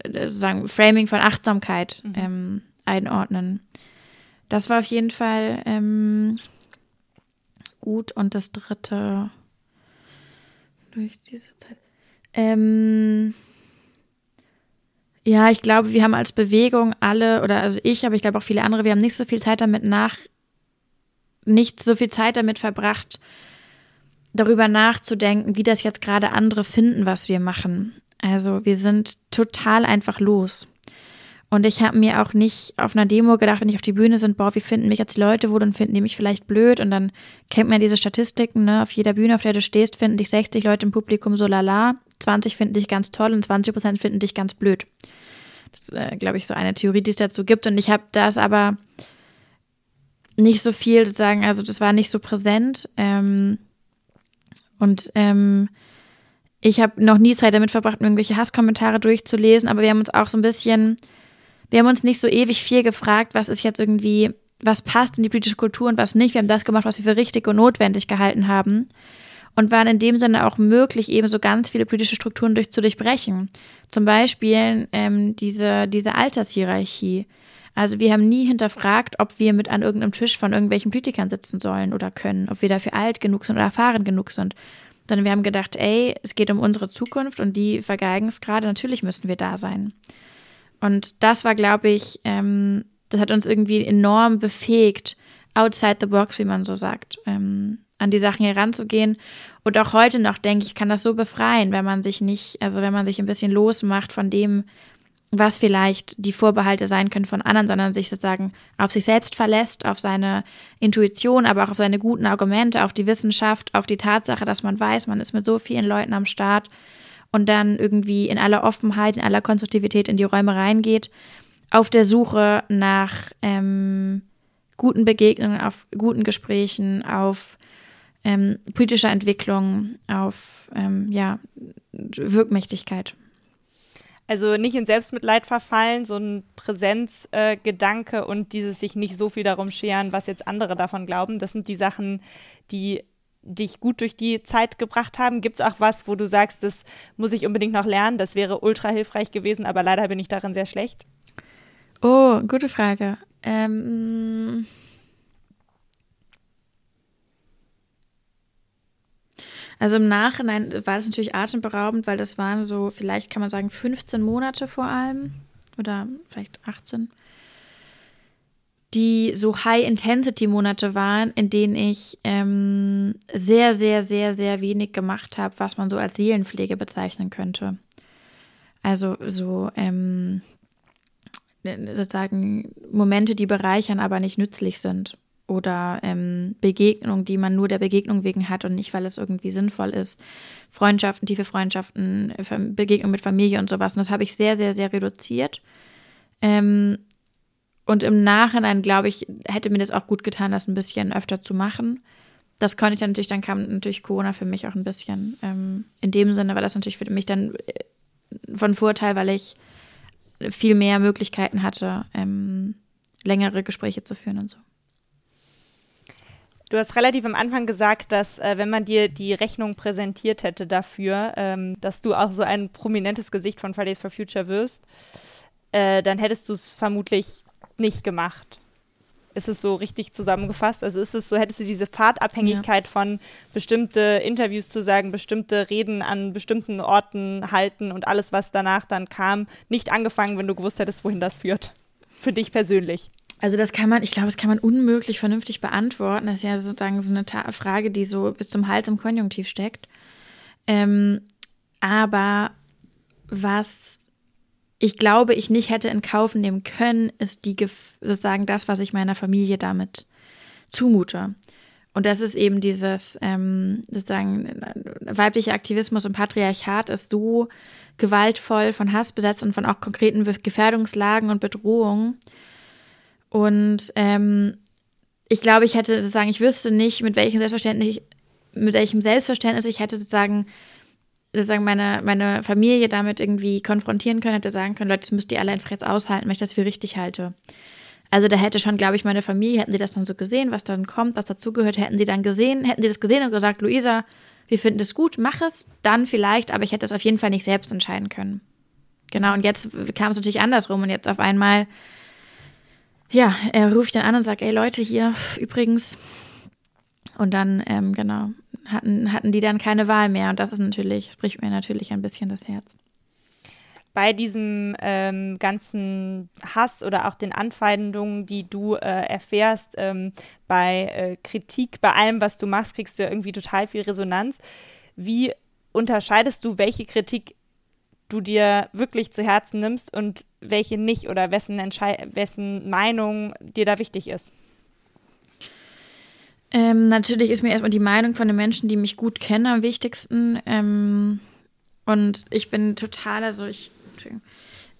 äh, sozusagen Framing von Achtsamkeit mhm. ähm, einordnen. Das war auf jeden Fall ähm, gut. Und das dritte durch diese Zeit. Ähm, ja, ich glaube, wir haben als Bewegung alle, oder also ich, aber ich glaube auch viele andere, wir haben nicht so viel Zeit damit nach, nicht so viel Zeit damit verbracht, darüber nachzudenken, wie das jetzt gerade andere finden, was wir machen. Also wir sind total einfach los. Und ich habe mir auch nicht auf einer Demo gedacht, wenn ich auf die Bühne sind, boah, wie finden mich jetzt die Leute wohl und finden die mich vielleicht blöd? Und dann kennt man diese Statistiken, ne? Auf jeder Bühne, auf der du stehst, finden dich 60 Leute im Publikum so lala, 20 finden dich ganz toll und 20 Prozent finden dich ganz blöd. Das ist, äh, glaube ich, so eine Theorie, die es dazu gibt. Und ich habe das aber nicht so viel sozusagen, also das war nicht so präsent. Ähm, und ähm, ich habe noch nie Zeit damit verbracht, irgendwelche Hasskommentare durchzulesen, aber wir haben uns auch so ein bisschen, wir haben uns nicht so ewig viel gefragt, was ist jetzt irgendwie, was passt in die politische Kultur und was nicht. Wir haben das gemacht, was wir für richtig und notwendig gehalten haben und waren in dem Sinne auch möglich, eben so ganz viele politische Strukturen durch, zu durchbrechen. Zum Beispiel ähm, diese, diese Altershierarchie. Also wir haben nie hinterfragt, ob wir mit an irgendeinem Tisch von irgendwelchen Politikern sitzen sollen oder können, ob wir dafür alt genug sind oder erfahren genug sind. Sondern wir haben gedacht, ey, es geht um unsere Zukunft und die vergeigen es gerade, natürlich müssen wir da sein. Und das war, glaube ich, ähm, das hat uns irgendwie enorm befähigt, outside the box, wie man so sagt, ähm, an die Sachen heranzugehen. Und auch heute noch denke ich, kann das so befreien, wenn man sich nicht, also wenn man sich ein bisschen losmacht von dem, was vielleicht die Vorbehalte sein können von anderen, sondern sich sozusagen auf sich selbst verlässt, auf seine Intuition, aber auch auf seine guten Argumente, auf die Wissenschaft, auf die Tatsache, dass man weiß, man ist mit so vielen Leuten am Start und dann irgendwie in aller Offenheit, in aller Konstruktivität in die Räume reingeht, auf der Suche nach ähm, guten Begegnungen, auf guten Gesprächen, auf ähm, politischer Entwicklung, auf ähm, ja, Wirkmächtigkeit. Also nicht in Selbstmitleid verfallen, so ein Präsenzgedanke äh, und dieses sich nicht so viel darum scheren, was jetzt andere davon glauben. Das sind die Sachen, die dich gut durch die Zeit gebracht haben. Gibt es auch was, wo du sagst, das muss ich unbedingt noch lernen, das wäre ultra hilfreich gewesen, aber leider bin ich darin sehr schlecht? Oh, gute Frage. Ähm Also im Nachhinein war das natürlich atemberaubend, weil das waren so, vielleicht kann man sagen, 15 Monate vor allem oder vielleicht 18, die so High-Intensity-Monate waren, in denen ich ähm, sehr, sehr, sehr, sehr wenig gemacht habe, was man so als Seelenpflege bezeichnen könnte. Also so ähm, sozusagen Momente, die bereichern, aber nicht nützlich sind oder ähm, Begegnungen, die man nur der Begegnung wegen hat und nicht, weil es irgendwie sinnvoll ist. Freundschaften, tiefe Freundschaften, Begegnungen mit Familie und sowas. Und das habe ich sehr, sehr, sehr reduziert. Ähm, und im Nachhinein, glaube ich, hätte mir das auch gut getan, das ein bisschen öfter zu machen. Das konnte ich dann natürlich, dann kam natürlich Corona für mich auch ein bisschen. Ähm, in dem Sinne war das natürlich für mich dann äh, von Vorteil, weil ich viel mehr Möglichkeiten hatte, ähm, längere Gespräche zu führen und so. Du hast relativ am Anfang gesagt, dass äh, wenn man dir die Rechnung präsentiert hätte dafür, ähm, dass du auch so ein prominentes Gesicht von Fridays for Future wirst, äh, dann hättest du es vermutlich nicht gemacht. Ist es so richtig zusammengefasst? Also ist es so, hättest du diese Fahrtabhängigkeit ja. von bestimmte Interviews zu sagen, bestimmte Reden an bestimmten Orten halten und alles, was danach dann kam, nicht angefangen, wenn du gewusst hättest, wohin das führt? Für dich persönlich. Also das kann man, ich glaube, das kann man unmöglich vernünftig beantworten. Das ist ja sozusagen so eine Ta Frage, die so bis zum Hals im Konjunktiv steckt. Ähm, aber was ich glaube, ich nicht hätte in Kauf nehmen können, ist die sozusagen das, was ich meiner Familie damit zumute. Und das ist eben dieses ähm, sozusagen weibliche Aktivismus und Patriarchat ist so gewaltvoll von Hass besetzt und von auch konkreten Gefährdungslagen und Bedrohungen, und ähm, ich glaube, ich hätte sozusagen, ich wüsste nicht, mit welchem Selbstverständnis, mit welchem Selbstverständnis ich hätte sozusagen, sozusagen meine, meine Familie damit irgendwie konfrontieren können, hätte sagen können, Leute, das müsst ihr alle einfach jetzt aushalten, weil ich das für richtig halte. Also da hätte schon, glaube ich, meine Familie, hätten sie das dann so gesehen, was dann kommt, was dazugehört, hätten sie dann gesehen, hätten sie das gesehen und gesagt, Luisa, wir finden es gut, mach es, dann vielleicht, aber ich hätte es auf jeden Fall nicht selbst entscheiden können. Genau, und jetzt kam es natürlich andersrum und jetzt auf einmal ja, er ruft dann an und sagt, ey Leute, hier übrigens. Und dann, ähm, genau, hatten, hatten die dann keine Wahl mehr. Und das ist natürlich, spricht mir natürlich ein bisschen das Herz. Bei diesem ähm, ganzen Hass oder auch den Anfeindungen, die du äh, erfährst, ähm, bei äh, Kritik, bei allem, was du machst, kriegst du ja irgendwie total viel Resonanz. Wie unterscheidest du, welche Kritik du dir wirklich zu Herzen nimmst und welche nicht oder wessen, Entschei wessen Meinung dir da wichtig ist? Ähm, natürlich ist mir erstmal die Meinung von den Menschen, die mich gut kennen, am wichtigsten. Ähm, und ich bin total, also ich,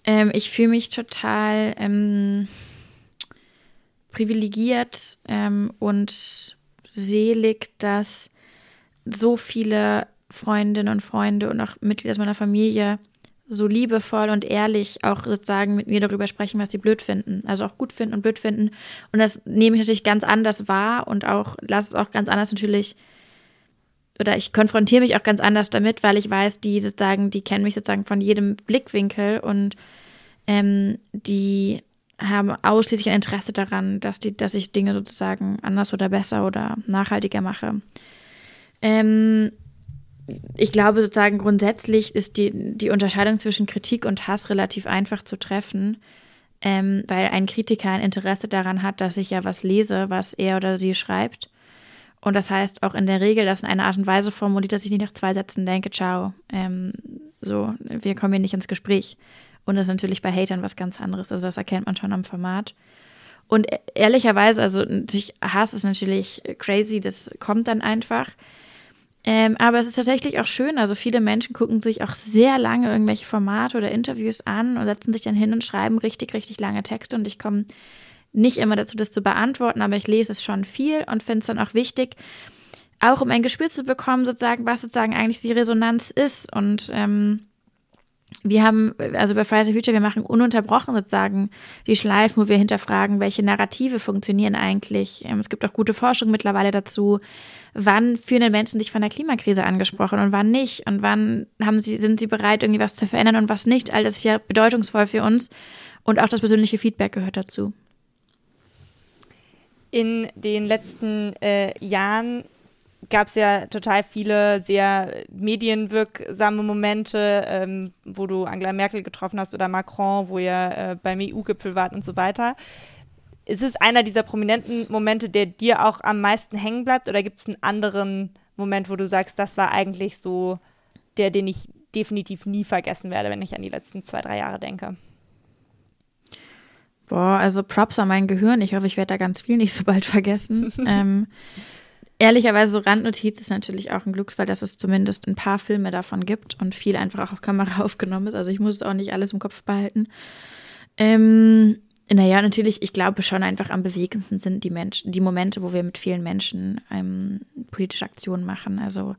ähm, ich fühle mich total ähm, privilegiert ähm, und selig, dass so viele Freundinnen und Freunde und auch Mitglieder aus meiner Familie so liebevoll und ehrlich auch sozusagen mit mir darüber sprechen, was sie blöd finden. Also auch gut finden und blöd finden. Und das nehme ich natürlich ganz anders wahr und auch lasse es auch ganz anders natürlich, oder ich konfrontiere mich auch ganz anders damit, weil ich weiß, die sozusagen, die kennen mich sozusagen von jedem Blickwinkel und ähm, die haben ausschließlich ein Interesse daran, dass, die, dass ich Dinge sozusagen anders oder besser oder nachhaltiger mache. Ähm, ich glaube sozusagen grundsätzlich ist die, die Unterscheidung zwischen Kritik und Hass relativ einfach zu treffen, ähm, weil ein Kritiker ein Interesse daran hat, dass ich ja was lese, was er oder sie schreibt. Und das heißt auch in der Regel, dass in einer Art und Weise formuliert, dass ich nicht nach zwei Sätzen denke, ciao, ähm, so, wir kommen hier nicht ins Gespräch. Und das ist natürlich bei Hatern was ganz anderes. Also das erkennt man schon am Format. Und e-, ehrlicherweise, also natürlich, Hass ist natürlich crazy, das kommt dann einfach. Ähm, aber es ist tatsächlich auch schön. Also viele Menschen gucken sich auch sehr lange irgendwelche Formate oder Interviews an und setzen sich dann hin und schreiben richtig, richtig lange Texte. Und ich komme nicht immer dazu, das zu beantworten, aber ich lese es schon viel und finde es dann auch wichtig, auch um ein Gespür zu bekommen, sozusagen, was sozusagen eigentlich die Resonanz ist. Und ähm, wir haben, also bei Fridays for Future, wir machen ununterbrochen sozusagen die Schleifen, wo wir hinterfragen, welche Narrative funktionieren eigentlich. Ähm, es gibt auch gute Forschung mittlerweile dazu wann fühlen denn Menschen sich von der Klimakrise angesprochen und wann nicht und wann haben sie, sind sie bereit, irgendwie was zu verändern und was nicht. All das ist ja bedeutungsvoll für uns und auch das persönliche Feedback gehört dazu. In den letzten äh, Jahren gab es ja total viele sehr medienwirksame Momente, ähm, wo du Angela Merkel getroffen hast oder Macron, wo ihr äh, beim EU-Gipfel wart und so weiter. Ist es einer dieser prominenten Momente, der dir auch am meisten hängen bleibt? Oder gibt es einen anderen Moment, wo du sagst, das war eigentlich so der, den ich definitiv nie vergessen werde, wenn ich an die letzten zwei, drei Jahre denke? Boah, also Props an mein Gehirn. Ich hoffe, ich werde da ganz viel nicht so bald vergessen. ähm, ehrlicherweise, so Randnotiz ist natürlich auch ein Glücksfall, dass es zumindest ein paar Filme davon gibt und viel einfach auch auf Kamera aufgenommen ist. Also ich muss auch nicht alles im Kopf behalten. Ähm, naja, natürlich, ich glaube schon einfach am bewegendsten sind die Menschen, die Momente, wo wir mit vielen Menschen ähm, politische Aktionen machen. Also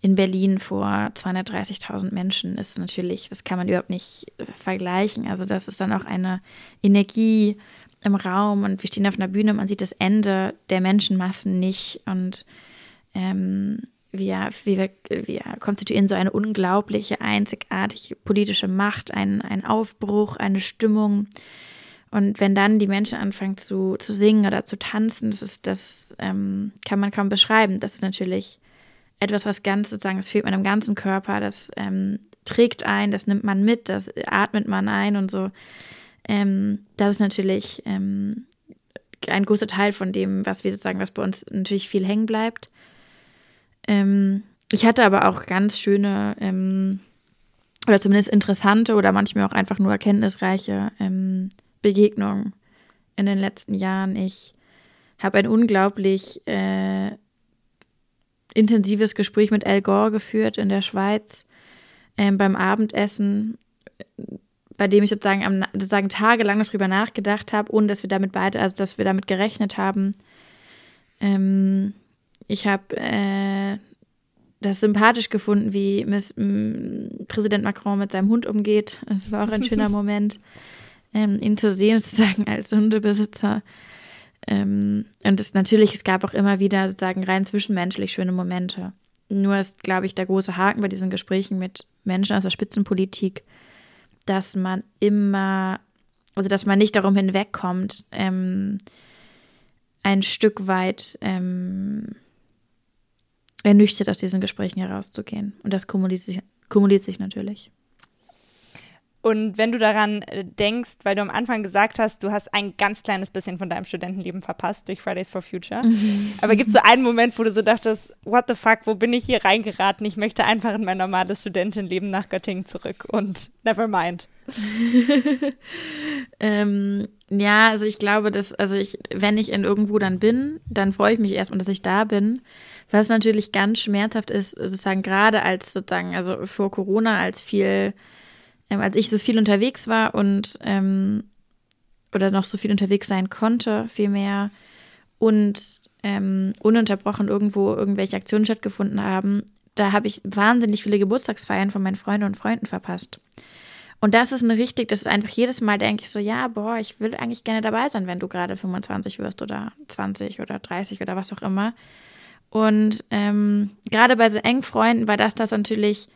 in Berlin vor 230.000 Menschen ist natürlich, das kann man überhaupt nicht äh, vergleichen. Also das ist dann auch eine Energie im Raum und wir stehen auf einer Bühne, man sieht das Ende der Menschenmassen nicht und ähm, wir, wir, wir konstituieren so eine unglaubliche, einzigartige politische Macht, einen Aufbruch, eine Stimmung, und wenn dann die Menschen anfangen zu, zu singen oder zu tanzen, das ist, das ähm, kann man kaum beschreiben. Das ist natürlich etwas, was ganz sozusagen, das fühlt man im ganzen Körper, das ähm, trägt ein, das nimmt man mit, das atmet man ein und so. Ähm, das ist natürlich ähm, ein großer Teil von dem, was wir sozusagen, was bei uns natürlich viel hängen bleibt. Ähm, ich hatte aber auch ganz schöne ähm, oder zumindest interessante oder manchmal auch einfach nur erkenntnisreiche ähm, Begegnungen in den letzten Jahren. Ich habe ein unglaublich äh, intensives Gespräch mit Al Gore geführt in der Schweiz ähm, beim Abendessen, bei dem ich sozusagen, am, sozusagen tagelang darüber nachgedacht habe, ohne dass wir damit beide, also dass wir damit gerechnet haben. Ähm, ich habe äh, das sympathisch gefunden, wie Miss, Präsident Macron mit seinem Hund umgeht. Das war auch ein schöner Moment ähm, ihn zu sehen, sozusagen als Hundebesitzer. Ähm, und es natürlich, es gab auch immer wieder sozusagen rein zwischenmenschlich schöne Momente. Nur ist, glaube ich, der große Haken bei diesen Gesprächen mit Menschen aus der Spitzenpolitik, dass man immer, also dass man nicht darum hinwegkommt, ähm, ein Stück weit ähm, ernüchtert aus diesen Gesprächen herauszugehen. Und das kumuliert sich, kumuliert sich natürlich. Und wenn du daran äh, denkst, weil du am Anfang gesagt hast, du hast ein ganz kleines bisschen von deinem Studentenleben verpasst durch Fridays for Future. Mhm. Aber gibt es so einen Moment, wo du so dachtest, what the fuck, wo bin ich hier reingeraten? Ich möchte einfach in mein normales Studentenleben nach Göttingen zurück und never mind. ähm, ja, also ich glaube, dass, also ich, wenn ich in irgendwo dann bin, dann freue ich mich erstmal, dass ich da bin. Was natürlich ganz schmerzhaft ist, sozusagen gerade als sozusagen, also vor Corona, als viel ähm, als ich so viel unterwegs war und ähm, oder noch so viel unterwegs sein konnte, vielmehr und ähm, ununterbrochen irgendwo irgendwelche Aktionen stattgefunden haben, da habe ich wahnsinnig viele Geburtstagsfeiern von meinen Freunden und Freunden verpasst. Und das ist eine richtig, das ist einfach jedes Mal denke ich so, ja, boah, ich will eigentlich gerne dabei sein, wenn du gerade 25 wirst oder 20 oder 30 oder was auch immer. Und ähm, gerade bei so engen Freunden war das das natürlich,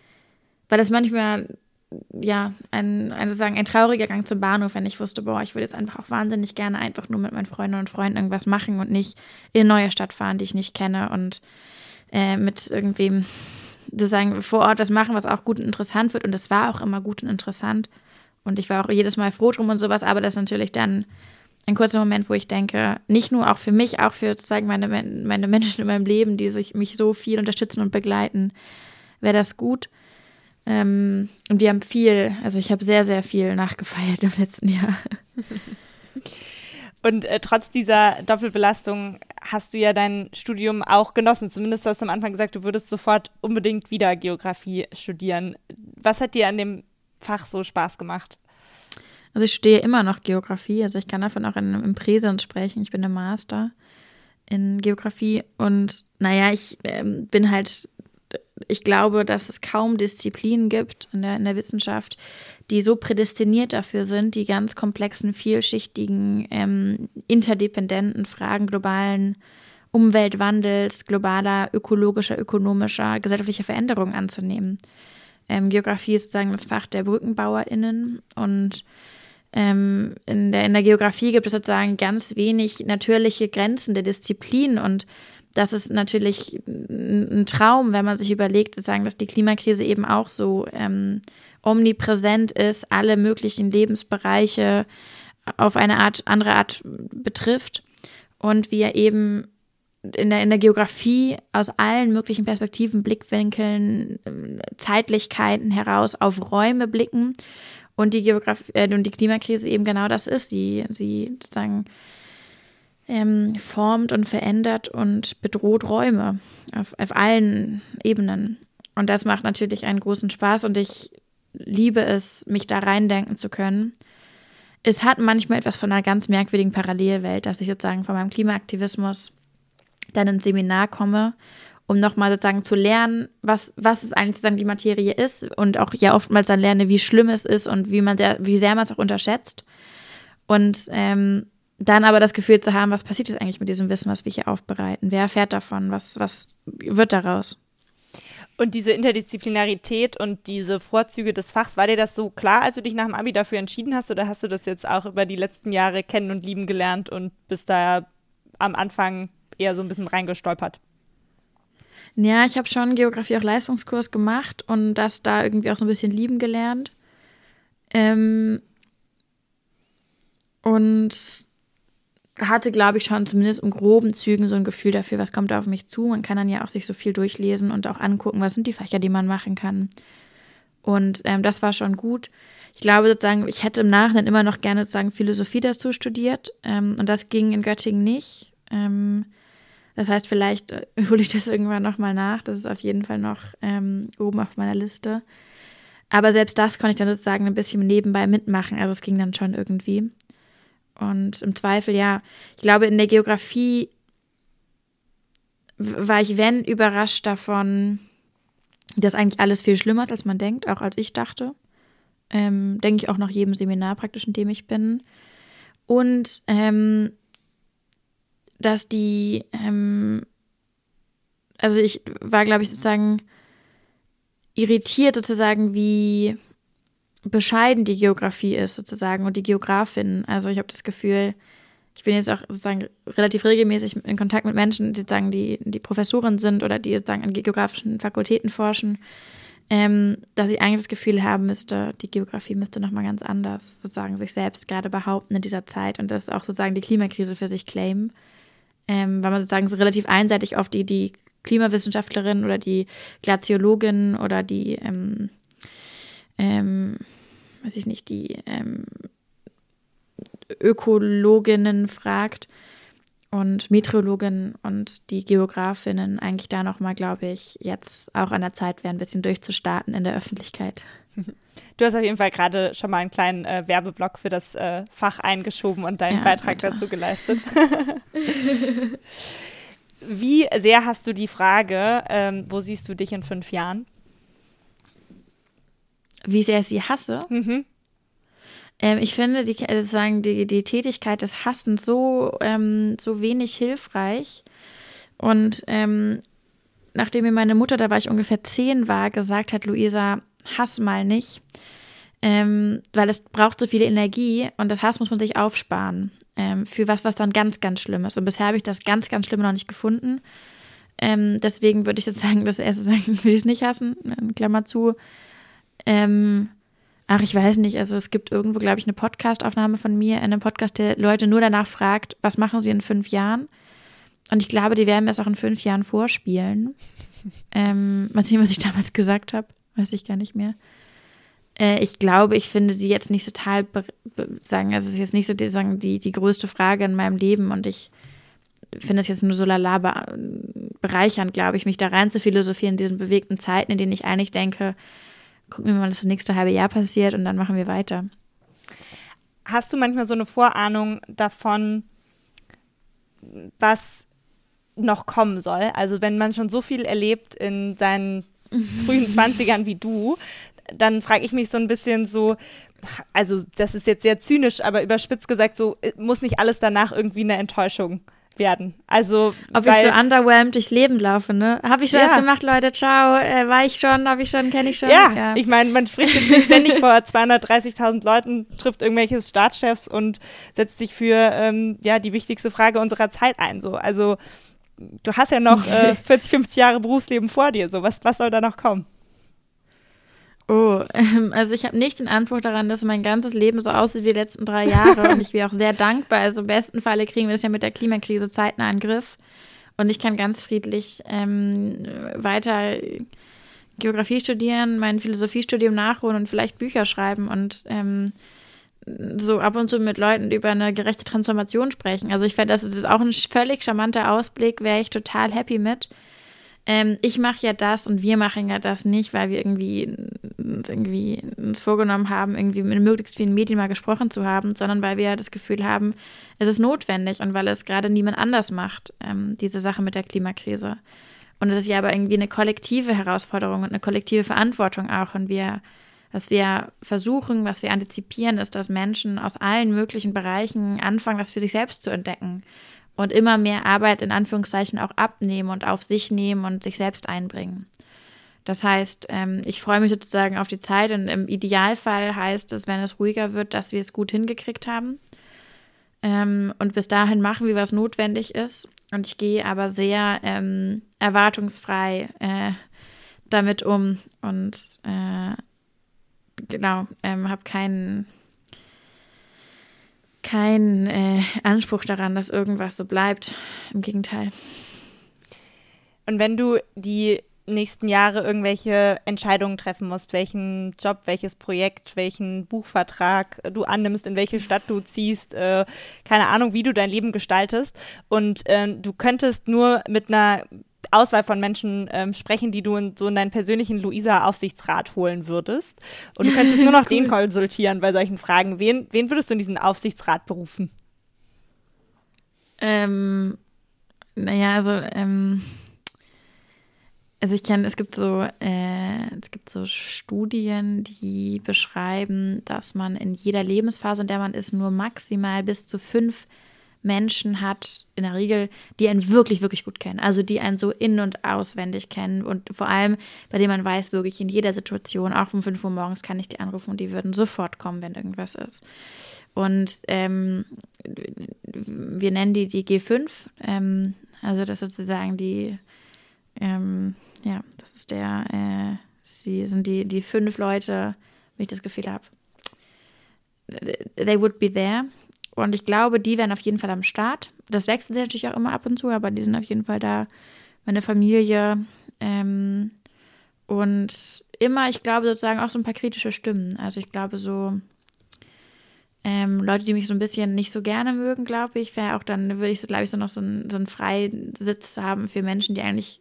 weil das manchmal ja, ein, ein, sozusagen ein trauriger Gang zum Bahnhof, wenn ich wusste, boah, ich würde jetzt einfach auch wahnsinnig gerne einfach nur mit meinen Freunden und Freunden irgendwas machen und nicht in eine neue Stadt fahren, die ich nicht kenne und äh, mit irgendwem sozusagen vor Ort was machen, was auch gut und interessant wird. Und es war auch immer gut und interessant. Und ich war auch jedes Mal froh drum und sowas, aber das ist natürlich dann ein kurzer Moment, wo ich denke, nicht nur auch für mich, auch für sozusagen meine, meine Menschen in meinem Leben, die sich, mich so viel unterstützen und begleiten, wäre das gut. Ähm, und wir haben viel, also ich habe sehr, sehr viel nachgefeiert im letzten Jahr. Und äh, trotz dieser Doppelbelastung hast du ja dein Studium auch genossen. Zumindest hast du am Anfang gesagt, du würdest sofort unbedingt wieder Geografie studieren. Was hat dir an dem Fach so Spaß gemacht? Also ich studiere immer noch Geografie, also ich kann davon auch in, im Präsens sprechen. Ich bin im Master in Geografie und naja, ich äh, bin halt ich glaube, dass es kaum Disziplinen gibt in der, in der Wissenschaft, die so prädestiniert dafür sind, die ganz komplexen, vielschichtigen, ähm, interdependenten Fragen globalen Umweltwandels, globaler, ökologischer, ökonomischer, gesellschaftlicher Veränderungen anzunehmen. Ähm, Geografie ist sozusagen das Fach der BrückenbauerInnen und ähm, in, der, in der Geografie gibt es sozusagen ganz wenig natürliche Grenzen der Disziplin und das ist natürlich ein Traum, wenn man sich überlegt, sozusagen, dass die Klimakrise eben auch so ähm, omnipräsent ist, alle möglichen Lebensbereiche auf eine Art, andere Art betrifft und wir eben in der, in der Geografie aus allen möglichen Perspektiven, Blickwinkeln, Zeitlichkeiten heraus auf Räume blicken und die Geografie äh, und die Klimakrise eben genau das ist. Sie, sie sozusagen ähm, formt und verändert und bedroht Räume auf, auf allen Ebenen. Und das macht natürlich einen großen Spaß und ich liebe es, mich da reindenken zu können. Es hat manchmal etwas von einer ganz merkwürdigen Parallelwelt, dass ich sozusagen von meinem Klimaaktivismus dann ins Seminar komme, um nochmal sozusagen zu lernen, was, was es eigentlich sozusagen die Materie ist und auch ja oftmals dann lerne, wie schlimm es ist und wie man der, wie sehr man es auch unterschätzt. Und ähm, dann aber das Gefühl zu haben, was passiert jetzt eigentlich mit diesem Wissen, was wir hier aufbereiten? Wer erfährt davon? Was, was wird daraus? Und diese Interdisziplinarität und diese Vorzüge des Fachs, war dir das so klar, als du dich nach dem Abi dafür entschieden hast, oder hast du das jetzt auch über die letzten Jahre kennen und lieben gelernt und bist da am Anfang eher so ein bisschen reingestolpert? Ja, ich habe schon Geografie auch Leistungskurs gemacht und das da irgendwie auch so ein bisschen lieben gelernt. Ähm und hatte, glaube ich, schon zumindest in groben Zügen so ein Gefühl dafür, was kommt da auf mich zu. Man kann dann ja auch sich so viel durchlesen und auch angucken, was sind die Fächer, die man machen kann. Und ähm, das war schon gut. Ich glaube sozusagen, ich hätte im Nachhinein immer noch gerne sozusagen Philosophie dazu studiert. Ähm, und das ging in Göttingen nicht. Ähm, das heißt, vielleicht äh, hole ich das irgendwann nochmal nach. Das ist auf jeden Fall noch ähm, oben auf meiner Liste. Aber selbst das konnte ich dann sozusagen ein bisschen nebenbei mitmachen. Also es ging dann schon irgendwie. Und im Zweifel, ja, ich glaube, in der Geografie war ich, wenn, überrascht davon, dass eigentlich alles viel schlimmer ist, als man denkt, auch als ich dachte. Ähm, denke ich auch nach jedem Seminar praktisch, in dem ich bin. Und ähm, dass die, ähm, also ich war, glaube ich, sozusagen irritiert sozusagen, wie bescheiden die Geografie ist sozusagen und die Geografin. Also ich habe das Gefühl, ich bin jetzt auch sozusagen relativ regelmäßig in Kontakt mit Menschen, die sozusagen die, die Professoren sind oder die sozusagen an geografischen Fakultäten forschen. ähm, dass ich eigentlich das Gefühl haben müsste, die Geografie müsste nochmal ganz anders sozusagen sich selbst gerade behaupten in dieser Zeit und das auch sozusagen die Klimakrise für sich claimen. Ähm, weil man sozusagen so relativ einseitig auf die, die Klimawissenschaftlerin oder die Glaziologin oder die, ähm, ähm, weiß ich nicht, die ähm, Ökologinnen fragt und Meteorologinnen und die Geografinnen eigentlich da nochmal, glaube ich, jetzt auch an der Zeit wäre, ein bisschen durchzustarten in der Öffentlichkeit. Du hast auf jeden Fall gerade schon mal einen kleinen äh, Werbeblock für das äh, Fach eingeschoben und deinen ja, Beitrag bitte. dazu geleistet. Wie sehr hast du die Frage, ähm, wo siehst du dich in fünf Jahren? Wie sehr ich sie hasse? Mhm. Ähm, ich finde die, sozusagen die, die Tätigkeit des Hassens so, ähm, so wenig hilfreich. Und ähm, nachdem mir meine Mutter, da war ich ungefähr zehn war, gesagt hat, Luisa, hass mal nicht, ähm, weil es braucht so viel Energie und das Hass muss man sich aufsparen ähm, für was, was dann ganz, ganz schlimm ist. Und bisher habe ich das ganz, ganz Schlimme noch nicht gefunden. Ähm, deswegen würde ich jetzt sagen, das erste sagen, würde ich es nicht hassen, Klammer zu. Ähm, ach, ich weiß nicht, also es gibt irgendwo, glaube ich, eine Podcast-Aufnahme von mir, in einem Podcast, der Leute nur danach fragt, was machen sie in fünf Jahren? Und ich glaube, die werden mir das auch in fünf Jahren vorspielen. Ähm, mal sehen, was ich damals gesagt habe, weiß ich gar nicht mehr. Äh, ich glaube, ich finde sie jetzt nicht total sagen, also es ist jetzt nicht so die, sagen, die, die größte Frage in meinem Leben und ich finde es jetzt nur so lala bereichernd, glaube ich, mich da rein zu philosophieren in diesen bewegten Zeiten, in denen ich eigentlich denke, gucken wir mal, was das nächste halbe Jahr passiert und dann machen wir weiter. Hast du manchmal so eine Vorahnung davon, was noch kommen soll? Also wenn man schon so viel erlebt in seinen frühen Zwanzigern wie du, dann frage ich mich so ein bisschen so, also das ist jetzt sehr zynisch, aber überspitzt gesagt, so muss nicht alles danach irgendwie eine Enttäuschung werden. Also ob weil, ich so underwhelmed durchs Leben laufe, ne? Habe ich schon ja. was gemacht, Leute? Ciao, äh, war ich schon, habe ich schon, kenne ich schon. Ja, ja. ich meine, man spricht jetzt nicht ständig vor 230.000 Leuten, trifft irgendwelche Staatschefs und setzt sich für ähm, ja die wichtigste Frage unserer Zeit ein. So, also du hast ja noch äh, 40, 50 Jahre Berufsleben vor dir. So, was was soll da noch kommen? Oh, ähm, also ich habe nicht den Anspruch daran, dass mein ganzes Leben so aussieht wie die letzten drei Jahre und ich bin auch sehr dankbar. Also im besten Falle kriegen wir das ja mit der Klimakrise zeitnah in Griff und ich kann ganz friedlich ähm, weiter Geografie studieren, mein Philosophiestudium nachholen und vielleicht Bücher schreiben und ähm, so ab und zu mit Leuten über eine gerechte Transformation sprechen. Also ich fände, das ist auch ein völlig charmanter Ausblick, wäre ich total happy mit ähm, ich mache ja das und wir machen ja das nicht, weil wir irgendwie, irgendwie uns vorgenommen haben, irgendwie mit möglichst vielen Medien mal gesprochen zu haben, sondern weil wir das Gefühl haben, es ist notwendig und weil es gerade niemand anders macht, ähm, diese Sache mit der Klimakrise. Und es ist ja aber irgendwie eine kollektive Herausforderung und eine kollektive Verantwortung auch. Und wir, was wir versuchen, was wir antizipieren, ist, dass Menschen aus allen möglichen Bereichen anfangen, das für sich selbst zu entdecken und immer mehr Arbeit in Anführungszeichen auch abnehmen und auf sich nehmen und sich selbst einbringen. Das heißt, ähm, ich freue mich sozusagen auf die Zeit und im Idealfall heißt es, wenn es ruhiger wird, dass wir es gut hingekriegt haben. Ähm, und bis dahin machen wir, was notwendig ist. Und ich gehe aber sehr ähm, erwartungsfrei äh, damit um und äh, genau, ähm, habe keinen keinen äh, Anspruch daran, dass irgendwas so bleibt. Im Gegenteil. Und wenn du die nächsten Jahre irgendwelche Entscheidungen treffen musst, welchen Job, welches Projekt, welchen Buchvertrag du annimmst, in welche Stadt du ziehst, äh, keine Ahnung, wie du dein Leben gestaltest. Und äh, du könntest nur mit einer Auswahl von Menschen ähm, sprechen, die du in, so in deinen persönlichen Luisa-Aufsichtsrat holen würdest. Und du könntest nur noch cool. den konsultieren bei solchen Fragen. Wen, wen würdest du in diesen Aufsichtsrat berufen? Ähm, naja, also, ähm, also ich kenne, es gibt so, äh, es gibt so Studien, die beschreiben, dass man in jeder Lebensphase, in der man ist, nur maximal bis zu fünf Menschen hat, in der Regel, die einen wirklich, wirklich gut kennen. Also die einen so in- und auswendig kennen und vor allem, bei denen man weiß, wirklich in jeder Situation, auch um 5 Uhr morgens kann ich die anrufen und die würden sofort kommen, wenn irgendwas ist. Und ähm, wir nennen die die G5, ähm, also das sozusagen die, ähm, ja, das ist der, äh, Sie sind die, die fünf Leute, wenn ich das Gefühl habe, they would be there. Und ich glaube, die wären auf jeden Fall am Start. Das wechselt sich natürlich auch immer ab und zu, aber die sind auf jeden Fall da. Meine Familie. Ähm, und immer, ich glaube, sozusagen auch so ein paar kritische Stimmen. Also ich glaube, so ähm, Leute, die mich so ein bisschen nicht so gerne mögen, glaube ich, wäre auch dann, würde ich so, glaube ich, so noch so, ein, so einen Freisitz haben für Menschen, die eigentlich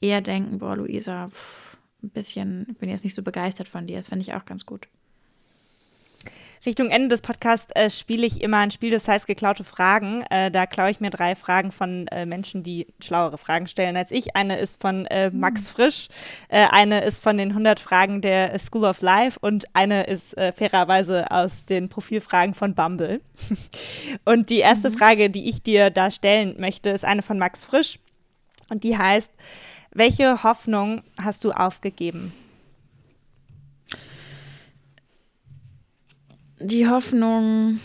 eher denken, boah, Luisa, pff, ein bisschen, ich bin jetzt nicht so begeistert von dir. Das fände ich auch ganz gut. Richtung Ende des Podcasts äh, spiele ich immer ein Spiel, das heißt geklaute Fragen. Äh, da klaue ich mir drei Fragen von äh, Menschen, die schlauere Fragen stellen als ich. Eine ist von äh, Max hm. Frisch, äh, eine ist von den 100 Fragen der School of Life und eine ist äh, fairerweise aus den Profilfragen von Bumble. und die erste mhm. Frage, die ich dir da stellen möchte, ist eine von Max Frisch und die heißt, welche Hoffnung hast du aufgegeben? die Hoffnung,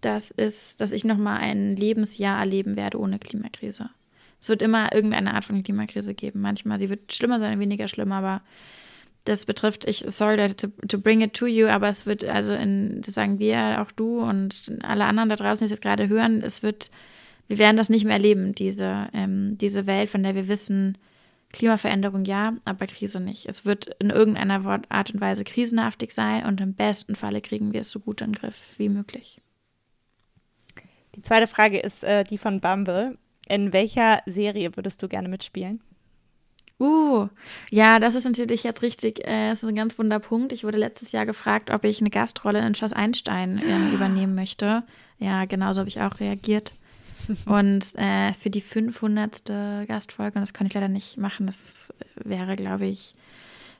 dass, es, dass ich nochmal ein Lebensjahr erleben werde ohne Klimakrise. Es wird immer irgendeine Art von Klimakrise geben. Manchmal, sie wird schlimmer sein, weniger schlimm, aber das betrifft, ich, sorry to, to bring it to you, aber es wird, also in, das sagen wir, auch du und alle anderen da draußen, die es jetzt gerade hören, es wird, wir werden das nicht mehr erleben, diese, ähm, diese Welt, von der wir wissen, Klimaveränderung ja, aber Krise nicht. Es wird in irgendeiner Art und Weise krisenhaftig sein und im besten Falle kriegen wir es so gut in den Griff wie möglich. Die zweite Frage ist äh, die von Bumble. In welcher Serie würdest du gerne mitspielen? Uh, ja, das ist natürlich jetzt richtig, äh, so ein ganz wunder Punkt. Ich wurde letztes Jahr gefragt, ob ich eine Gastrolle in Schloss Einstein äh, übernehmen möchte. Ja, genauso habe ich auch reagiert. Und äh, für die 500. Gastfolge, und das kann ich leider nicht machen, das wäre, glaube ich,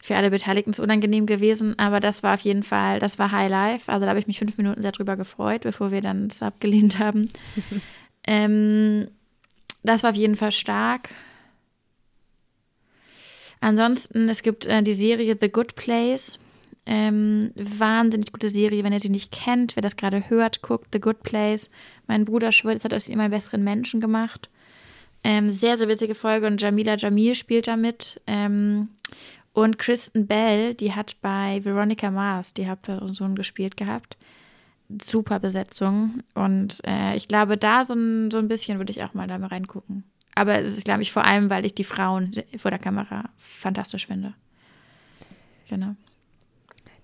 für alle Beteiligten zu unangenehm gewesen. Aber das war auf jeden Fall, das war High Life. Also da habe ich mich fünf Minuten sehr drüber gefreut, bevor wir dann das abgelehnt haben. ähm, das war auf jeden Fall stark. Ansonsten, es gibt äh, die Serie The Good Place. Ähm, wahnsinnig gute Serie, wenn ihr sie nicht kennt, wer das gerade hört, guckt The Good Place. Mein Bruder schwört, es hat aus ihm einen besseren Menschen gemacht. Ähm, sehr, sehr witzige Folge und Jamila Jamil spielt da mit. Ähm, und Kristen Bell, die hat bei Veronica Mars die Hauptperson gespielt gehabt. Super Besetzung. Und äh, ich glaube, da so ein, so ein bisschen würde ich auch mal da mal reingucken. Aber es ist, glaube ich, vor allem, weil ich die Frauen vor der Kamera fantastisch finde. Genau.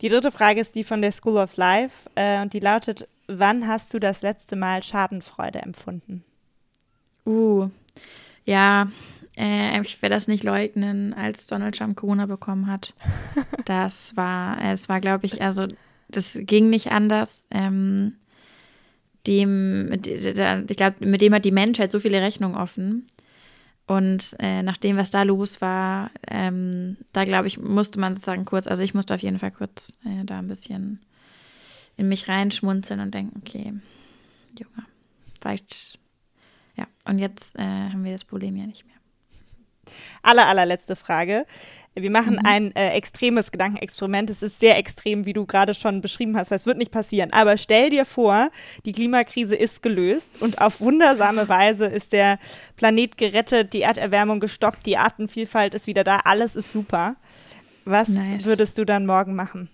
Die dritte Frage ist die von der School of Life äh, und die lautet, wann hast du das letzte Mal Schadenfreude empfunden? Uh, ja, äh, ich werde das nicht leugnen, als Donald Trump Corona bekommen hat. Das war, es war, glaube ich, also das ging nicht anders. Ähm, dem, ich glaube, mit dem hat die Menschheit so viele Rechnungen offen. Und äh, nach dem, was da los war, ähm, da glaube ich, musste man sozusagen kurz, also ich musste auf jeden Fall kurz äh, da ein bisschen in mich reinschmunzeln und denken, okay, Junge, vielleicht, ja, und jetzt äh, haben wir das Problem ja nicht mehr. Aller, allerletzte Frage. Wir machen mhm. ein äh, extremes Gedankenexperiment. Es ist sehr extrem, wie du gerade schon beschrieben hast, weil es wird nicht passieren. Aber stell dir vor, die Klimakrise ist gelöst und auf wundersame Weise ist der Planet gerettet, die Erderwärmung gestoppt, die Artenvielfalt ist wieder da, alles ist super. Was nice. würdest du dann morgen machen?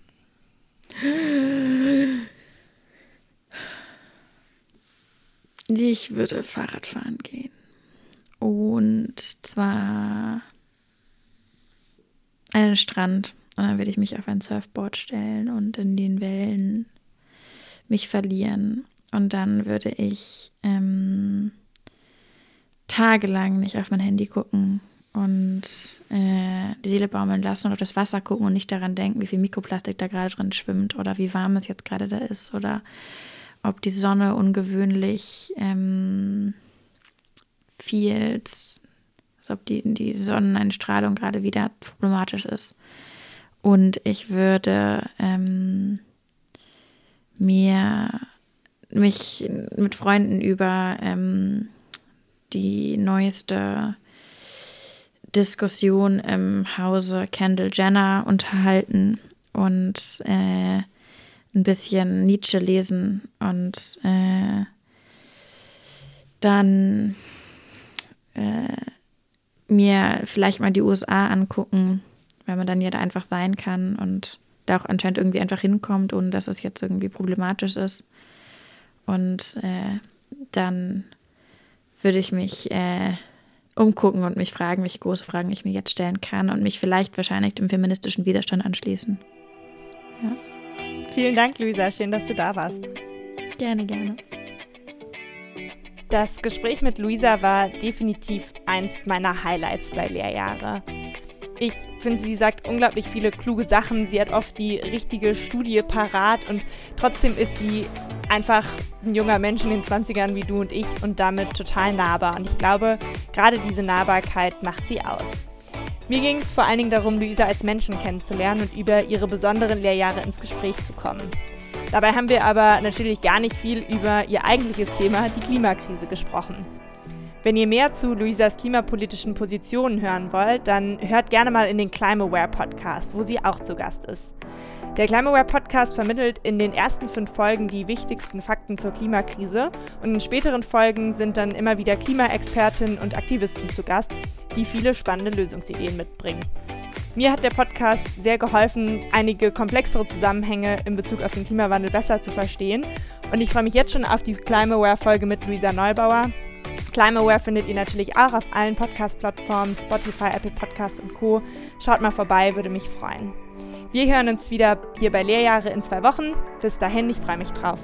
Ich würde Fahrrad fahren gehen. Und zwar an den Strand. Und dann werde ich mich auf ein Surfboard stellen und in den Wellen mich verlieren. Und dann würde ich ähm, tagelang nicht auf mein Handy gucken und äh, die Seele baumeln lassen und auf das Wasser gucken und nicht daran denken, wie viel Mikroplastik da gerade drin schwimmt oder wie warm es jetzt gerade da ist oder ob die Sonne ungewöhnlich ähm, viel, als ob die, die Sonneneinstrahlung gerade wieder problematisch ist. Und ich würde ähm, mir mich mit Freunden über ähm, die neueste Diskussion im Hause Kendall Jenner unterhalten und äh, ein bisschen Nietzsche lesen und äh, dann äh, mir vielleicht mal die USA angucken, weil man dann ja da einfach sein kann und da auch anscheinend irgendwie einfach hinkommt, ohne dass es jetzt irgendwie problematisch ist. Und äh, dann würde ich mich äh, umgucken und mich fragen, welche große Fragen ich mir jetzt stellen kann und mich vielleicht wahrscheinlich dem feministischen Widerstand anschließen. Ja. Vielen Dank, Luisa. Schön, dass du da warst. Gerne, gerne. Das Gespräch mit Luisa war definitiv eins meiner Highlights bei Lehrjahre. Ich finde, sie sagt unglaublich viele kluge Sachen. Sie hat oft die richtige Studie parat und trotzdem ist sie einfach ein junger Mensch in den 20ern wie du und ich und damit total nahbar. Und ich glaube, gerade diese Nahbarkeit macht sie aus. Mir ging es vor allen Dingen darum, Luisa als Menschen kennenzulernen und über ihre besonderen Lehrjahre ins Gespräch zu kommen. Dabei haben wir aber natürlich gar nicht viel über ihr eigentliches Thema, die Klimakrise, gesprochen. Wenn ihr mehr zu Luisas klimapolitischen Positionen hören wollt, dann hört gerne mal in den Climaware Podcast, wo sie auch zu Gast ist. Der Climaware Podcast vermittelt in den ersten fünf Folgen die wichtigsten Fakten zur Klimakrise und in späteren Folgen sind dann immer wieder Klimaexpertinnen und Aktivisten zu Gast, die viele spannende Lösungsideen mitbringen. Mir hat der Podcast sehr geholfen, einige komplexere Zusammenhänge in Bezug auf den Klimawandel besser zu verstehen und ich freue mich jetzt schon auf die Climaware-Folge mit Luisa Neubauer. Climaware findet ihr natürlich auch auf allen Podcast-Plattformen, Spotify, Apple Podcasts und Co. Schaut mal vorbei, würde mich freuen. Wir hören uns wieder hier bei Lehrjahre in zwei Wochen. Bis dahin, ich freue mich drauf.